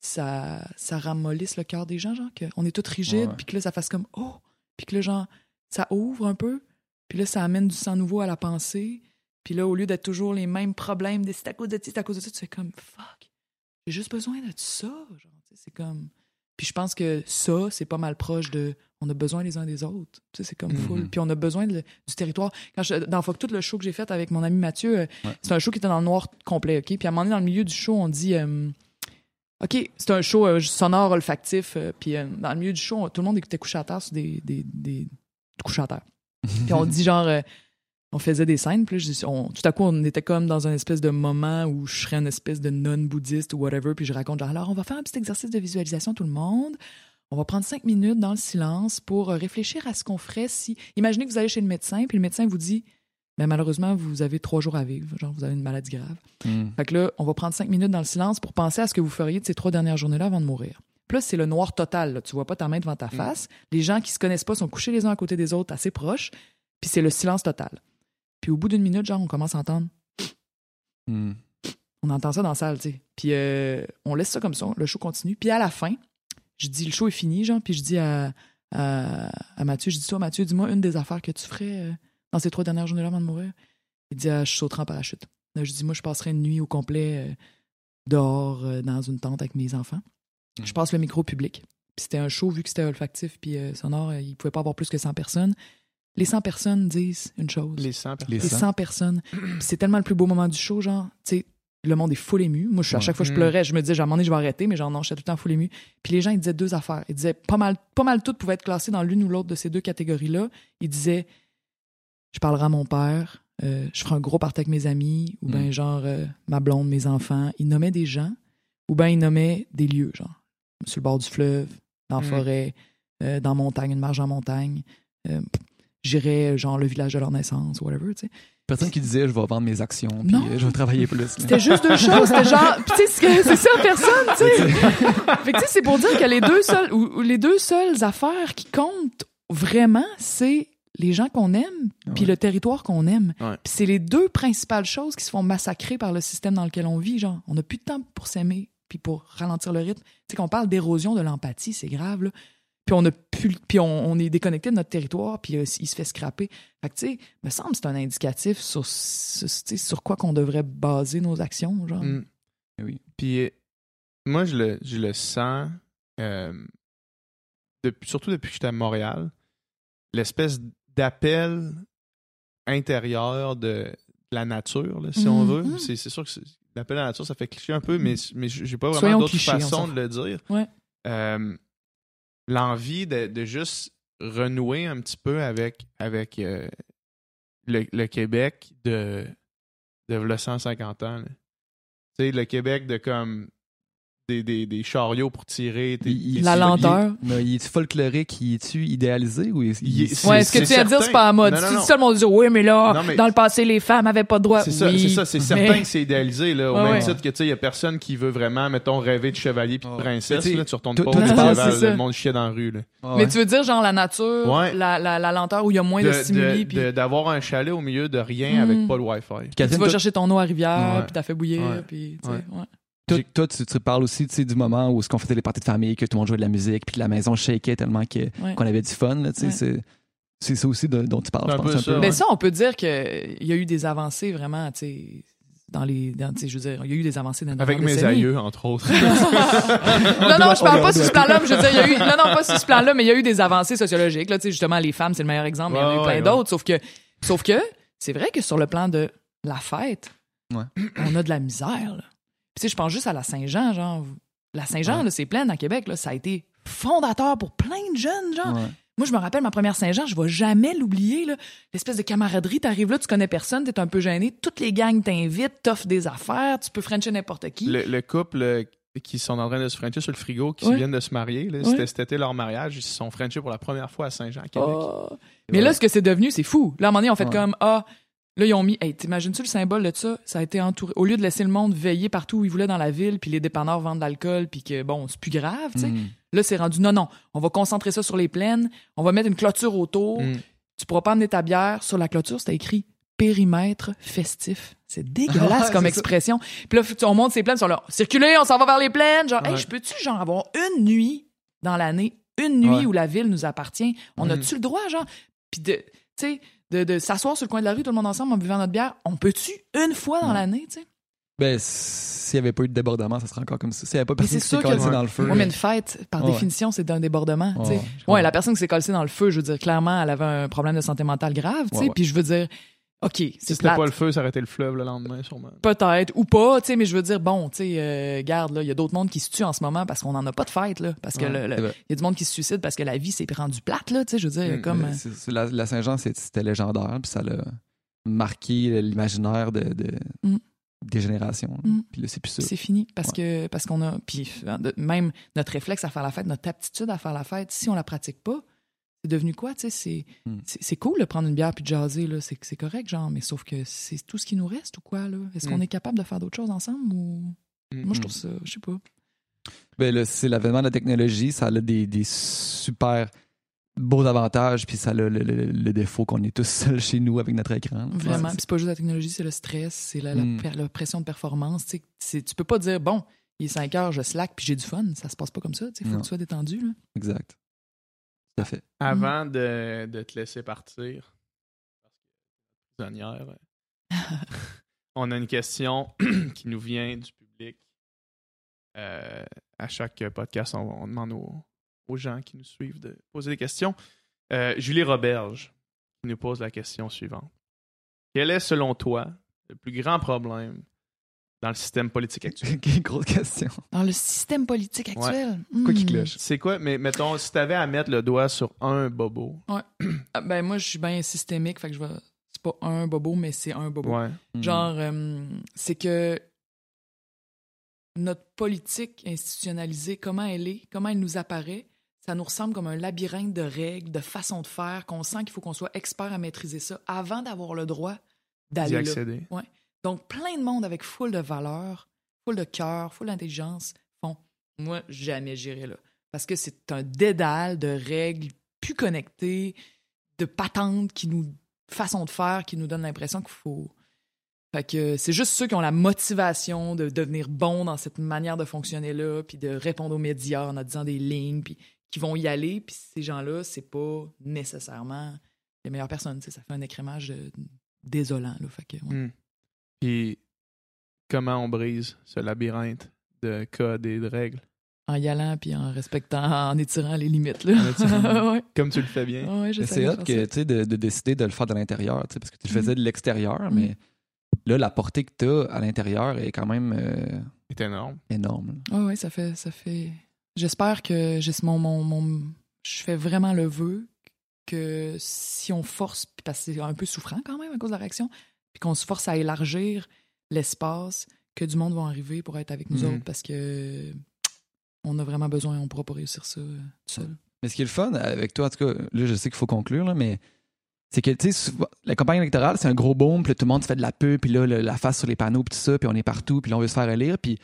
ça ça ramollisse le cœur des gens, genre qu'on est tous rigides, puis que là ça fasse comme oh, puis que là genre ça ouvre un peu, puis là ça amène du sang nouveau à la pensée, puis là au lieu d'être toujours les mêmes problèmes, de c'est à cause de ça, c'est à cause de ça, tu fais comme fuck, j'ai juste besoin de ça, genre tu sais, c'est comme puis je pense que ça, c'est pas mal proche de. On a besoin les uns des autres. Tu sais, c'est comme Mhm. full. Puis on a besoin de- du territoire. Quand je, dans Fuck tout le show que j'ai fait avec mon ami Mathieu, euh, Ouais. c'est un show qui était dans le noir complet, OK? Puis à un moment donné, dans le milieu du show, on dit. euh, OK, c'est un show euh, sonore olfactif. euh, puis dans le milieu du show, on- tout le monde écoutait couché à terre sur des, des, des à terre. Puis on dit genre, on faisait des scènes, puis là, on- tout à coup, on était comme dans un espèce de moment où je serais une espèce de non-bouddhiste ou whatever, puis je raconte genre, alors on va faire un petit exercice de visualisation tout le monde. On va prendre cinq minutes dans le silence pour euh, réfléchir à ce qu'on ferait si. Imaginez que vous allez chez le médecin, puis le médecin vous dit, mais malheureusement, vous avez trois jours à vivre, genre vous avez une maladie grave. Hmm. Fait que là, on va prendre cinq minutes dans le silence pour penser à ce que vous feriez de ces trois dernières journées-là avant de mourir. Puis là, c'est le noir total. Là. Tu vois pas ta main devant ta face. Les gens qui se connaissent pas sont couchés les uns à côté des autres, assez proches. Puis c'est le silence total. Puis au bout d'une minute, genre, on commence à entendre. Hmm. On entend ça dans la salle, tu sais. Puis euh, on laisse ça comme ça. Le show continue. Puis à la fin, je dis, le show est fini, genre. Puis je dis à, à, à Mathieu, je dis, toi, Mathieu, dis-moi une des affaires que tu ferais euh, dans ces trois dernières journées-là avant de mourir. Il dit, ah, je sauterai en parachute. Là, je dis, moi, je passerai une nuit au complet euh, dehors euh, dans une tente avec mes enfants. Mm. Je passe le micro au public. Puis c'était un show, vu que c'était olfactif puis sonore, il pouvait pas avoir plus que 100 personnes. Les 100 personnes disent une chose. Les 100 personnes. Les Les 100. 100 personnes. C'est tellement le plus beau moment du show, genre, tu sais, le monde est full ému. Moi, je suis- à chaque fois que je Mm. pleurais, je me disais, à un moment donné, je vais arrêter, mais genre, non, j'étais tout le temps full ému. Puis les gens, ils disaient deux affaires. Ils disaient, pas mal, pas mal toutes pouvaient être classées dans l'une ou l'autre de ces deux catégories-là. Ils disaient, je parlerai à mon père, euh, je ferai un gros party avec mes amis, ou Mm. bien genre, euh, ma blonde, mes enfants. Ils nommaient des gens, ou bien ils nommaient des lieux, genre, sur le bord du fleuve, dans la Mm. forêt, euh, dans la montagne, une marge en montagne. Euh, j'irais genre le village de leur naissance, whatever, tu sais. Personne qui disait je vais vendre mes actions, puis Non. euh, je vais travailler plus. C'était juste deux choses. C'était genre, tu sais, c'est ça, personne, tu sais. fait que tu sais, c'est pour dire que les deux seules, ou, ou les deux seules affaires qui comptent vraiment, c'est les gens qu'on aime, puis Ouais. le territoire qu'on aime. Ouais. Puis c'est les deux principales choses qui se font massacrer par le système dans lequel on vit. Genre, on n'a plus de temps pour s'aimer, puis pour ralentir le rythme. Tu sais, qu'on parle d'érosion de l'empathie, c'est grave, là. Puis on a plus, puis on, on est déconnecté de notre territoire, puis euh, il se fait scraper. Fait que tu sais, me semble que c'est un indicatif sur, sur, quoi qu'on devrait baser nos actions, genre. Mm. Oui. Puis euh, moi, je le, je le sens, euh, depuis- surtout depuis que j'étais à Montréal, l'espèce d'appel intérieur de, de la nature, là, si on Mhm. veut. C'est sûr que l'appel à la nature, ça fait cliché un peu, mais, mais j'ai pas vraiment d'autre façon de le dire. Ouais. Euh, L'envie de, juste renouer un petit peu avec, avec euh, le, le Québec de, de v'là 150 ans. Tu sais, le Québec de comme des, des, des chariots pour tirer. Il- La lenteur. il- mais il est folklorique, il est-tu idéalisé ou il, Il est- il- c'est- Ouais, ce que tu viens de dire, c'est pas à mode. Non, non, Si non. tout le monde dit, oui, mais là, Non, mais- dans le passé, les femmes avaient pas de droit. C'est ça, Oui, c'est ça, c'est mais- certain que c'est idéalisé, là, au Ouais, même ouais. titre que, tu sais, il y a personne qui veut vraiment, mettons, rêver de chevalier puis de princesse, là, tu retournes pas au le monde chiait dans la rue, là. Ah Mais tu veux dire, genre, la nature, Ouais. la, la, la lenteur où il y a moins de, De- stimuli, de- puis de- D'avoir un chalet au milieu de rien avec pas le Wi-Fi. tu vas chercher ton eau à rivière, puis t'as fait bouillir, puis tu sais, Ouais. Toi, tu, tu parles aussi tu sais, du moment où ce qu'on faisait les parties de famille, que tout le monde jouait de la musique, puis que la maison shakeait tellement Ouais. qu'on avait du fun. là, tu sais, Ouais. C'est c'est ça aussi de- dont tu parles, je pense. peu un ça, peu. Mais ça, on peut dire qu'il y a eu des avancées vraiment, tu sais, dans les. Dans, tu sais, je veux dire, il y a eu des avancées dans les Avec mes décennies. aïeux, entre autres. non, non, je parle pas sur ce plan-là, mais je veux dire, il y a eu, non, non, pas sur ce plan-là, mais il y a eu des avancées sociologiques, là, tu sais, justement, les femmes, c'est le meilleur exemple, il y en a eu plein ouais, d'autres, sauf que, sauf que, c'est vrai que sur le plan de la fête, Ouais. on a de la misère, là. Puis, tu sais, je pense juste à la Saint-Jean, genre, la Saint-Jean, Ouais. là, c'est plein à Québec, là, ça a été fondateur pour plein de jeunes, genre. Ouais. Moi, je me rappelle ma première Saint-Jean, je vais jamais l'oublier, là. L'espèce de camaraderie, t'arrives là, tu connais personne, t'es un peu gêné, toutes les gangs t'invitent, t'offres des affaires, tu peux frencher n'importe qui. le, le couple euh, qui sont en train de se frencher sur le frigo, qui viennent de se marier, là, c'était leur mariage, ils se sont frenchés pour la première fois à Saint-Jean, à Québec. Ah. Mais là, ce que c'est devenu, c'est fou. Là, à un moment donné, on fait Ouais. comme, ah, là, ils ont mis, hey, t'imagines-tu le symbole de ça? Ça a été entouré. Au lieu de laisser le monde veiller partout où il voulait dans la ville, puis les dépanneurs vendent de l'alcool, puis que, bon, c'est plus grave, tu sais. Mm. Là, c'est rendu, non, non, on va concentrer ça sur les plaines, on va mettre une clôture autour, Mm. tu pourras pas amener ta bière. Sur la clôture, c'était écrit périmètre festif. C'est dégueulasse Ouais, comme expression. Puis là, on monte ces plaines, ils sont là, circulez, on s'en va vers les plaines. Genre, hey, Ouais. je peux-tu, genre, avoir une nuit dans l'année, une nuit Ouais. où la ville nous appartient? On Mhm. a-tu le droit, genre? Puis de, tu sais, de, de s'asseoir sur le coin de la rue, tout le monde ensemble, en buvant notre bière, on peut-tu une fois dans Ouais. l'année, tu sais? Ben, s'il n'y avait pas eu de débordement, ça serait encore comme ça. S'il n'y avait pas personne qui s'est sûr que- collé Ouais. dans le feu. Ouais, mais une fête, par définition, c'est un débordement, tu sais. Ouais, la personne qui s'est collée dans le feu, je veux dire, clairement, elle avait un problème de santé mentale grave, tu sais. Puis je veux dire, OK, Si c'est c'était plate. pas le feu, ça aurait été le fleuve le lendemain, sûrement. Peut-être, ou pas, tu sais, mais je veux dire, bon, tu sais, euh, garde, là, il y a d'autres mondes qui se tuent en ce moment parce qu'on n'en a pas de fête, là. Parce que il y a du monde qui se suicide parce que la vie s'est rendue plate, là, tu sais, je veux dire, il y a Mm, comme. Euh, c'est- c'est- la, la Saint-Jean, c'est- c'était légendaire, puis ça l'a marqué l'imaginaire de, de- Mm. des générations. Mm. Puis là, c'est plus ça. C'est fini parce que parce qu'on a puis de- même notre réflexe à faire la fête, notre aptitude à faire la fête, si on la pratique pas, c'est devenu quoi, tu sais, c'est Hmm. c'est- cool de prendre une bière puis de jaser là, c'est c'est correct genre, mais sauf que c'est tout ce qui nous reste ou quoi là? Est-ce qu'on Hmm. est capable de faire d'autres choses ensemble ou? Hmm. Moi je trouve ça, je sais pas. Ben, c'est l'avènement de la technologie, ça a des, des super beaux avantages, puis ça a le, le- le- le défaut qu'on est tous seuls chez nous avec notre écran. Vraiment, c'est pas juste la technologie, c'est le stress, c'est la, la per- la pression de performance, tu sais, tu peux pas dire bon, il est 5 heures, je slack puis j'ai du fun, ça se passe pas comme ça, tu sais, faut Non. que tu sois détendu là. Exact. Tout à fait. Avant de, de te laisser partir, parce que prisonnière, euh, on a une question qui nous vient du public. Euh, à chaque podcast, on, on demande aux, aux gens qui nous suivent de poser des questions. Euh, Julie Roberge qui nous pose la question suivante. Quel est, selon toi, le plus grand problème dans le système politique actuel? Grosse question. Dans le système politique actuel? Quoi qui hmm. cloche? C'est quoi, mais mettons, si t'avais à mettre le doigt sur un bobo, Ah, ben moi je suis bien systémique, fait que je vais c'est pas un bobo mais c'est un bobo. ouais. Mm. Genre euh, c'est que notre politique institutionnalisée, comment elle est, comment elle nous apparaît, ça nous ressemble comme un labyrinthe de règles, de façons de faire, qu'on sent qu'il faut qu'on soit expert à maîtriser ça avant d'avoir le droit D'y d'aller là. accéder. Donc, plein de monde avec full de valeur, full de cœur, full d'intelligence font Moi, jamais j'irai là. Parce que c'est un dédale de règles plus connectées, de patentes qui nous. façon de faire qui nous donne l'impression qu'il faut. Fait que c'est juste ceux qui ont la motivation de devenir bons dans cette manière de fonctionner-là, puis de répondre aux médias en disant des lignes, puis qui vont y aller. Puis ces gens-là, c'est pas nécessairement les meilleures personnes. Ça fait un écrémage euh, désolant. Là, fait que. Hmm. Puis comment on brise ce labyrinthe de codes et de règles? en y allant puis en respectant, en étirant les limites. Là. En étirant. ouais. Comme tu le fais bien. Ouais, c'est faire que, tu sais, de, de décider de le faire de l'intérieur, parce que tu le faisais de l'extérieur, Mm. mais là, la portée que tu as à l'intérieur est quand même euh, énorme. énorme. ouais, ça fait, ça fait. J'espère que j'ai mon, mon, mon, je fais vraiment le vœu que si on force, parce que c'est un peu souffrant quand même à cause de la réaction, puis qu'on se force à élargir l'espace, que du monde va arriver pour être avec nous Mhm. autres, parce que on a vraiment besoin, on pourra pas réussir ça euh, tout seul. Mais ce qui est le fun avec toi, en tout cas, là, je sais qu'il faut conclure, là, mais c'est que, tu sais, la campagne électorale, c'est un gros boom, puis là, tout le monde se fait de la pub, puis là, le- la face sur les panneaux, puis tout ça, puis on est partout, puis là, on veut se faire élire, puis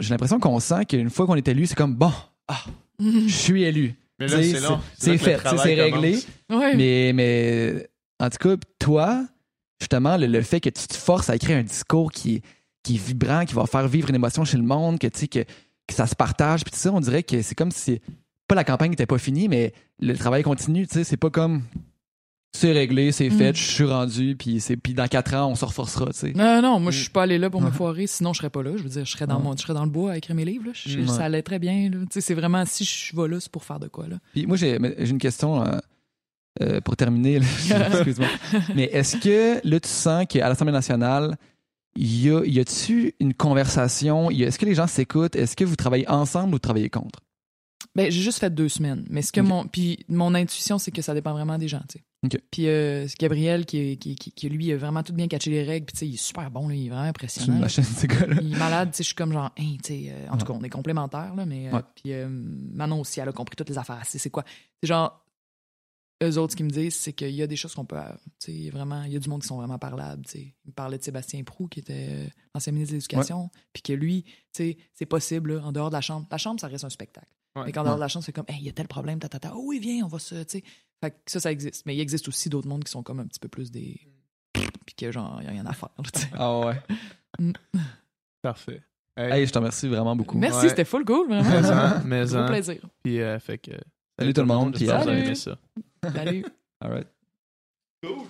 j'ai l'impression qu'on sent qu'une fois qu'on est élu, c'est comme, bon, ah, je suis élu. Mais là, c'est fait, c'est réglé. ouais. Mais, mais en tout cas, toi, justement, le, le fait que tu te forces à écrire un discours qui, qui est vibrant, qui va faire vivre une émotion chez le monde, que, tu sais, que, que ça se partage, puis tout ça, on dirait que c'est comme si pas la campagne n'était pas finie, mais le travail continue. tu sais, C'est pas comme c'est réglé, c'est fait, Mm. je suis rendu, puis c'est puis dans quatre ans, on se reforcera. tu sais. Non, non, moi, je suis pas allé là pour me foirer, sinon je serais pas là. Je veux dire, je serais dans, Ouais. mon, je serais dans le bois à écrire mes livres. là. Je- Mm. Ça allait très bien. Tu sais, C'est vraiment, si je vais là, c'est pour faire de quoi. Là. Puis moi, j'ai une question euh, euh, pour terminer. Excuse-moi. Mais est-ce que là, tu sens qu'à l'Assemblée nationale, il y a, y a-tu une conversation? Est-ce que les gens s'écoutent? Est-ce que vous travaillez ensemble ou vous travaillez contre? Ben, j'ai juste fait deux semaines. Mais ce que mon. Puis mon intuition, c'est que ça dépend vraiment des gens, tu sais. Ok. Puis euh, Gabriel, qui, qui, qui, qui, lui, a vraiment tout bien catché les règles. Puis tu sais, il est super bon, là, il est vraiment impressionnant. Il est malade, tu sais, je suis comme genre, hein, tu sais, euh, en tout cas, on est complémentaires, là, mais. euh. Puis euh, Manon aussi, elle a compris toutes les affaires. C'est quoi? C'est genre, eux autres, ce qu'ils me disent, c'est qu'il y a des choses qu'on peut. Tu sais, il y a vraiment, il y a du monde qui sont vraiment parlables, tu sais. Il me parlait de Sébastien Prou, qui était euh, ancien ministre de l'Éducation, puis que lui, tu sais, c'est possible, là, en dehors de la chambre. La chambre, ça reste un spectacle. Ouais. Mais qu'en dehors de la chambre, c'est comme, hey, il y a tel problème, ta, ta, ta. Oh oui, viens, on va se. Tu sais. Fait que ça, ça existe. Mais il existe aussi d'autres mondes qui sont comme un petit peu plus des. Puis que genre, il n'y a rien à faire, là. Ah ouais. Parfait. Hey, Hey, je te remercie vraiment beaucoup. Merci, Ouais. c'était full cool, vraiment. Gros plaisir. Puis, euh, fait que. Salut tout le monde, puis ça. Salut. All right. Cool.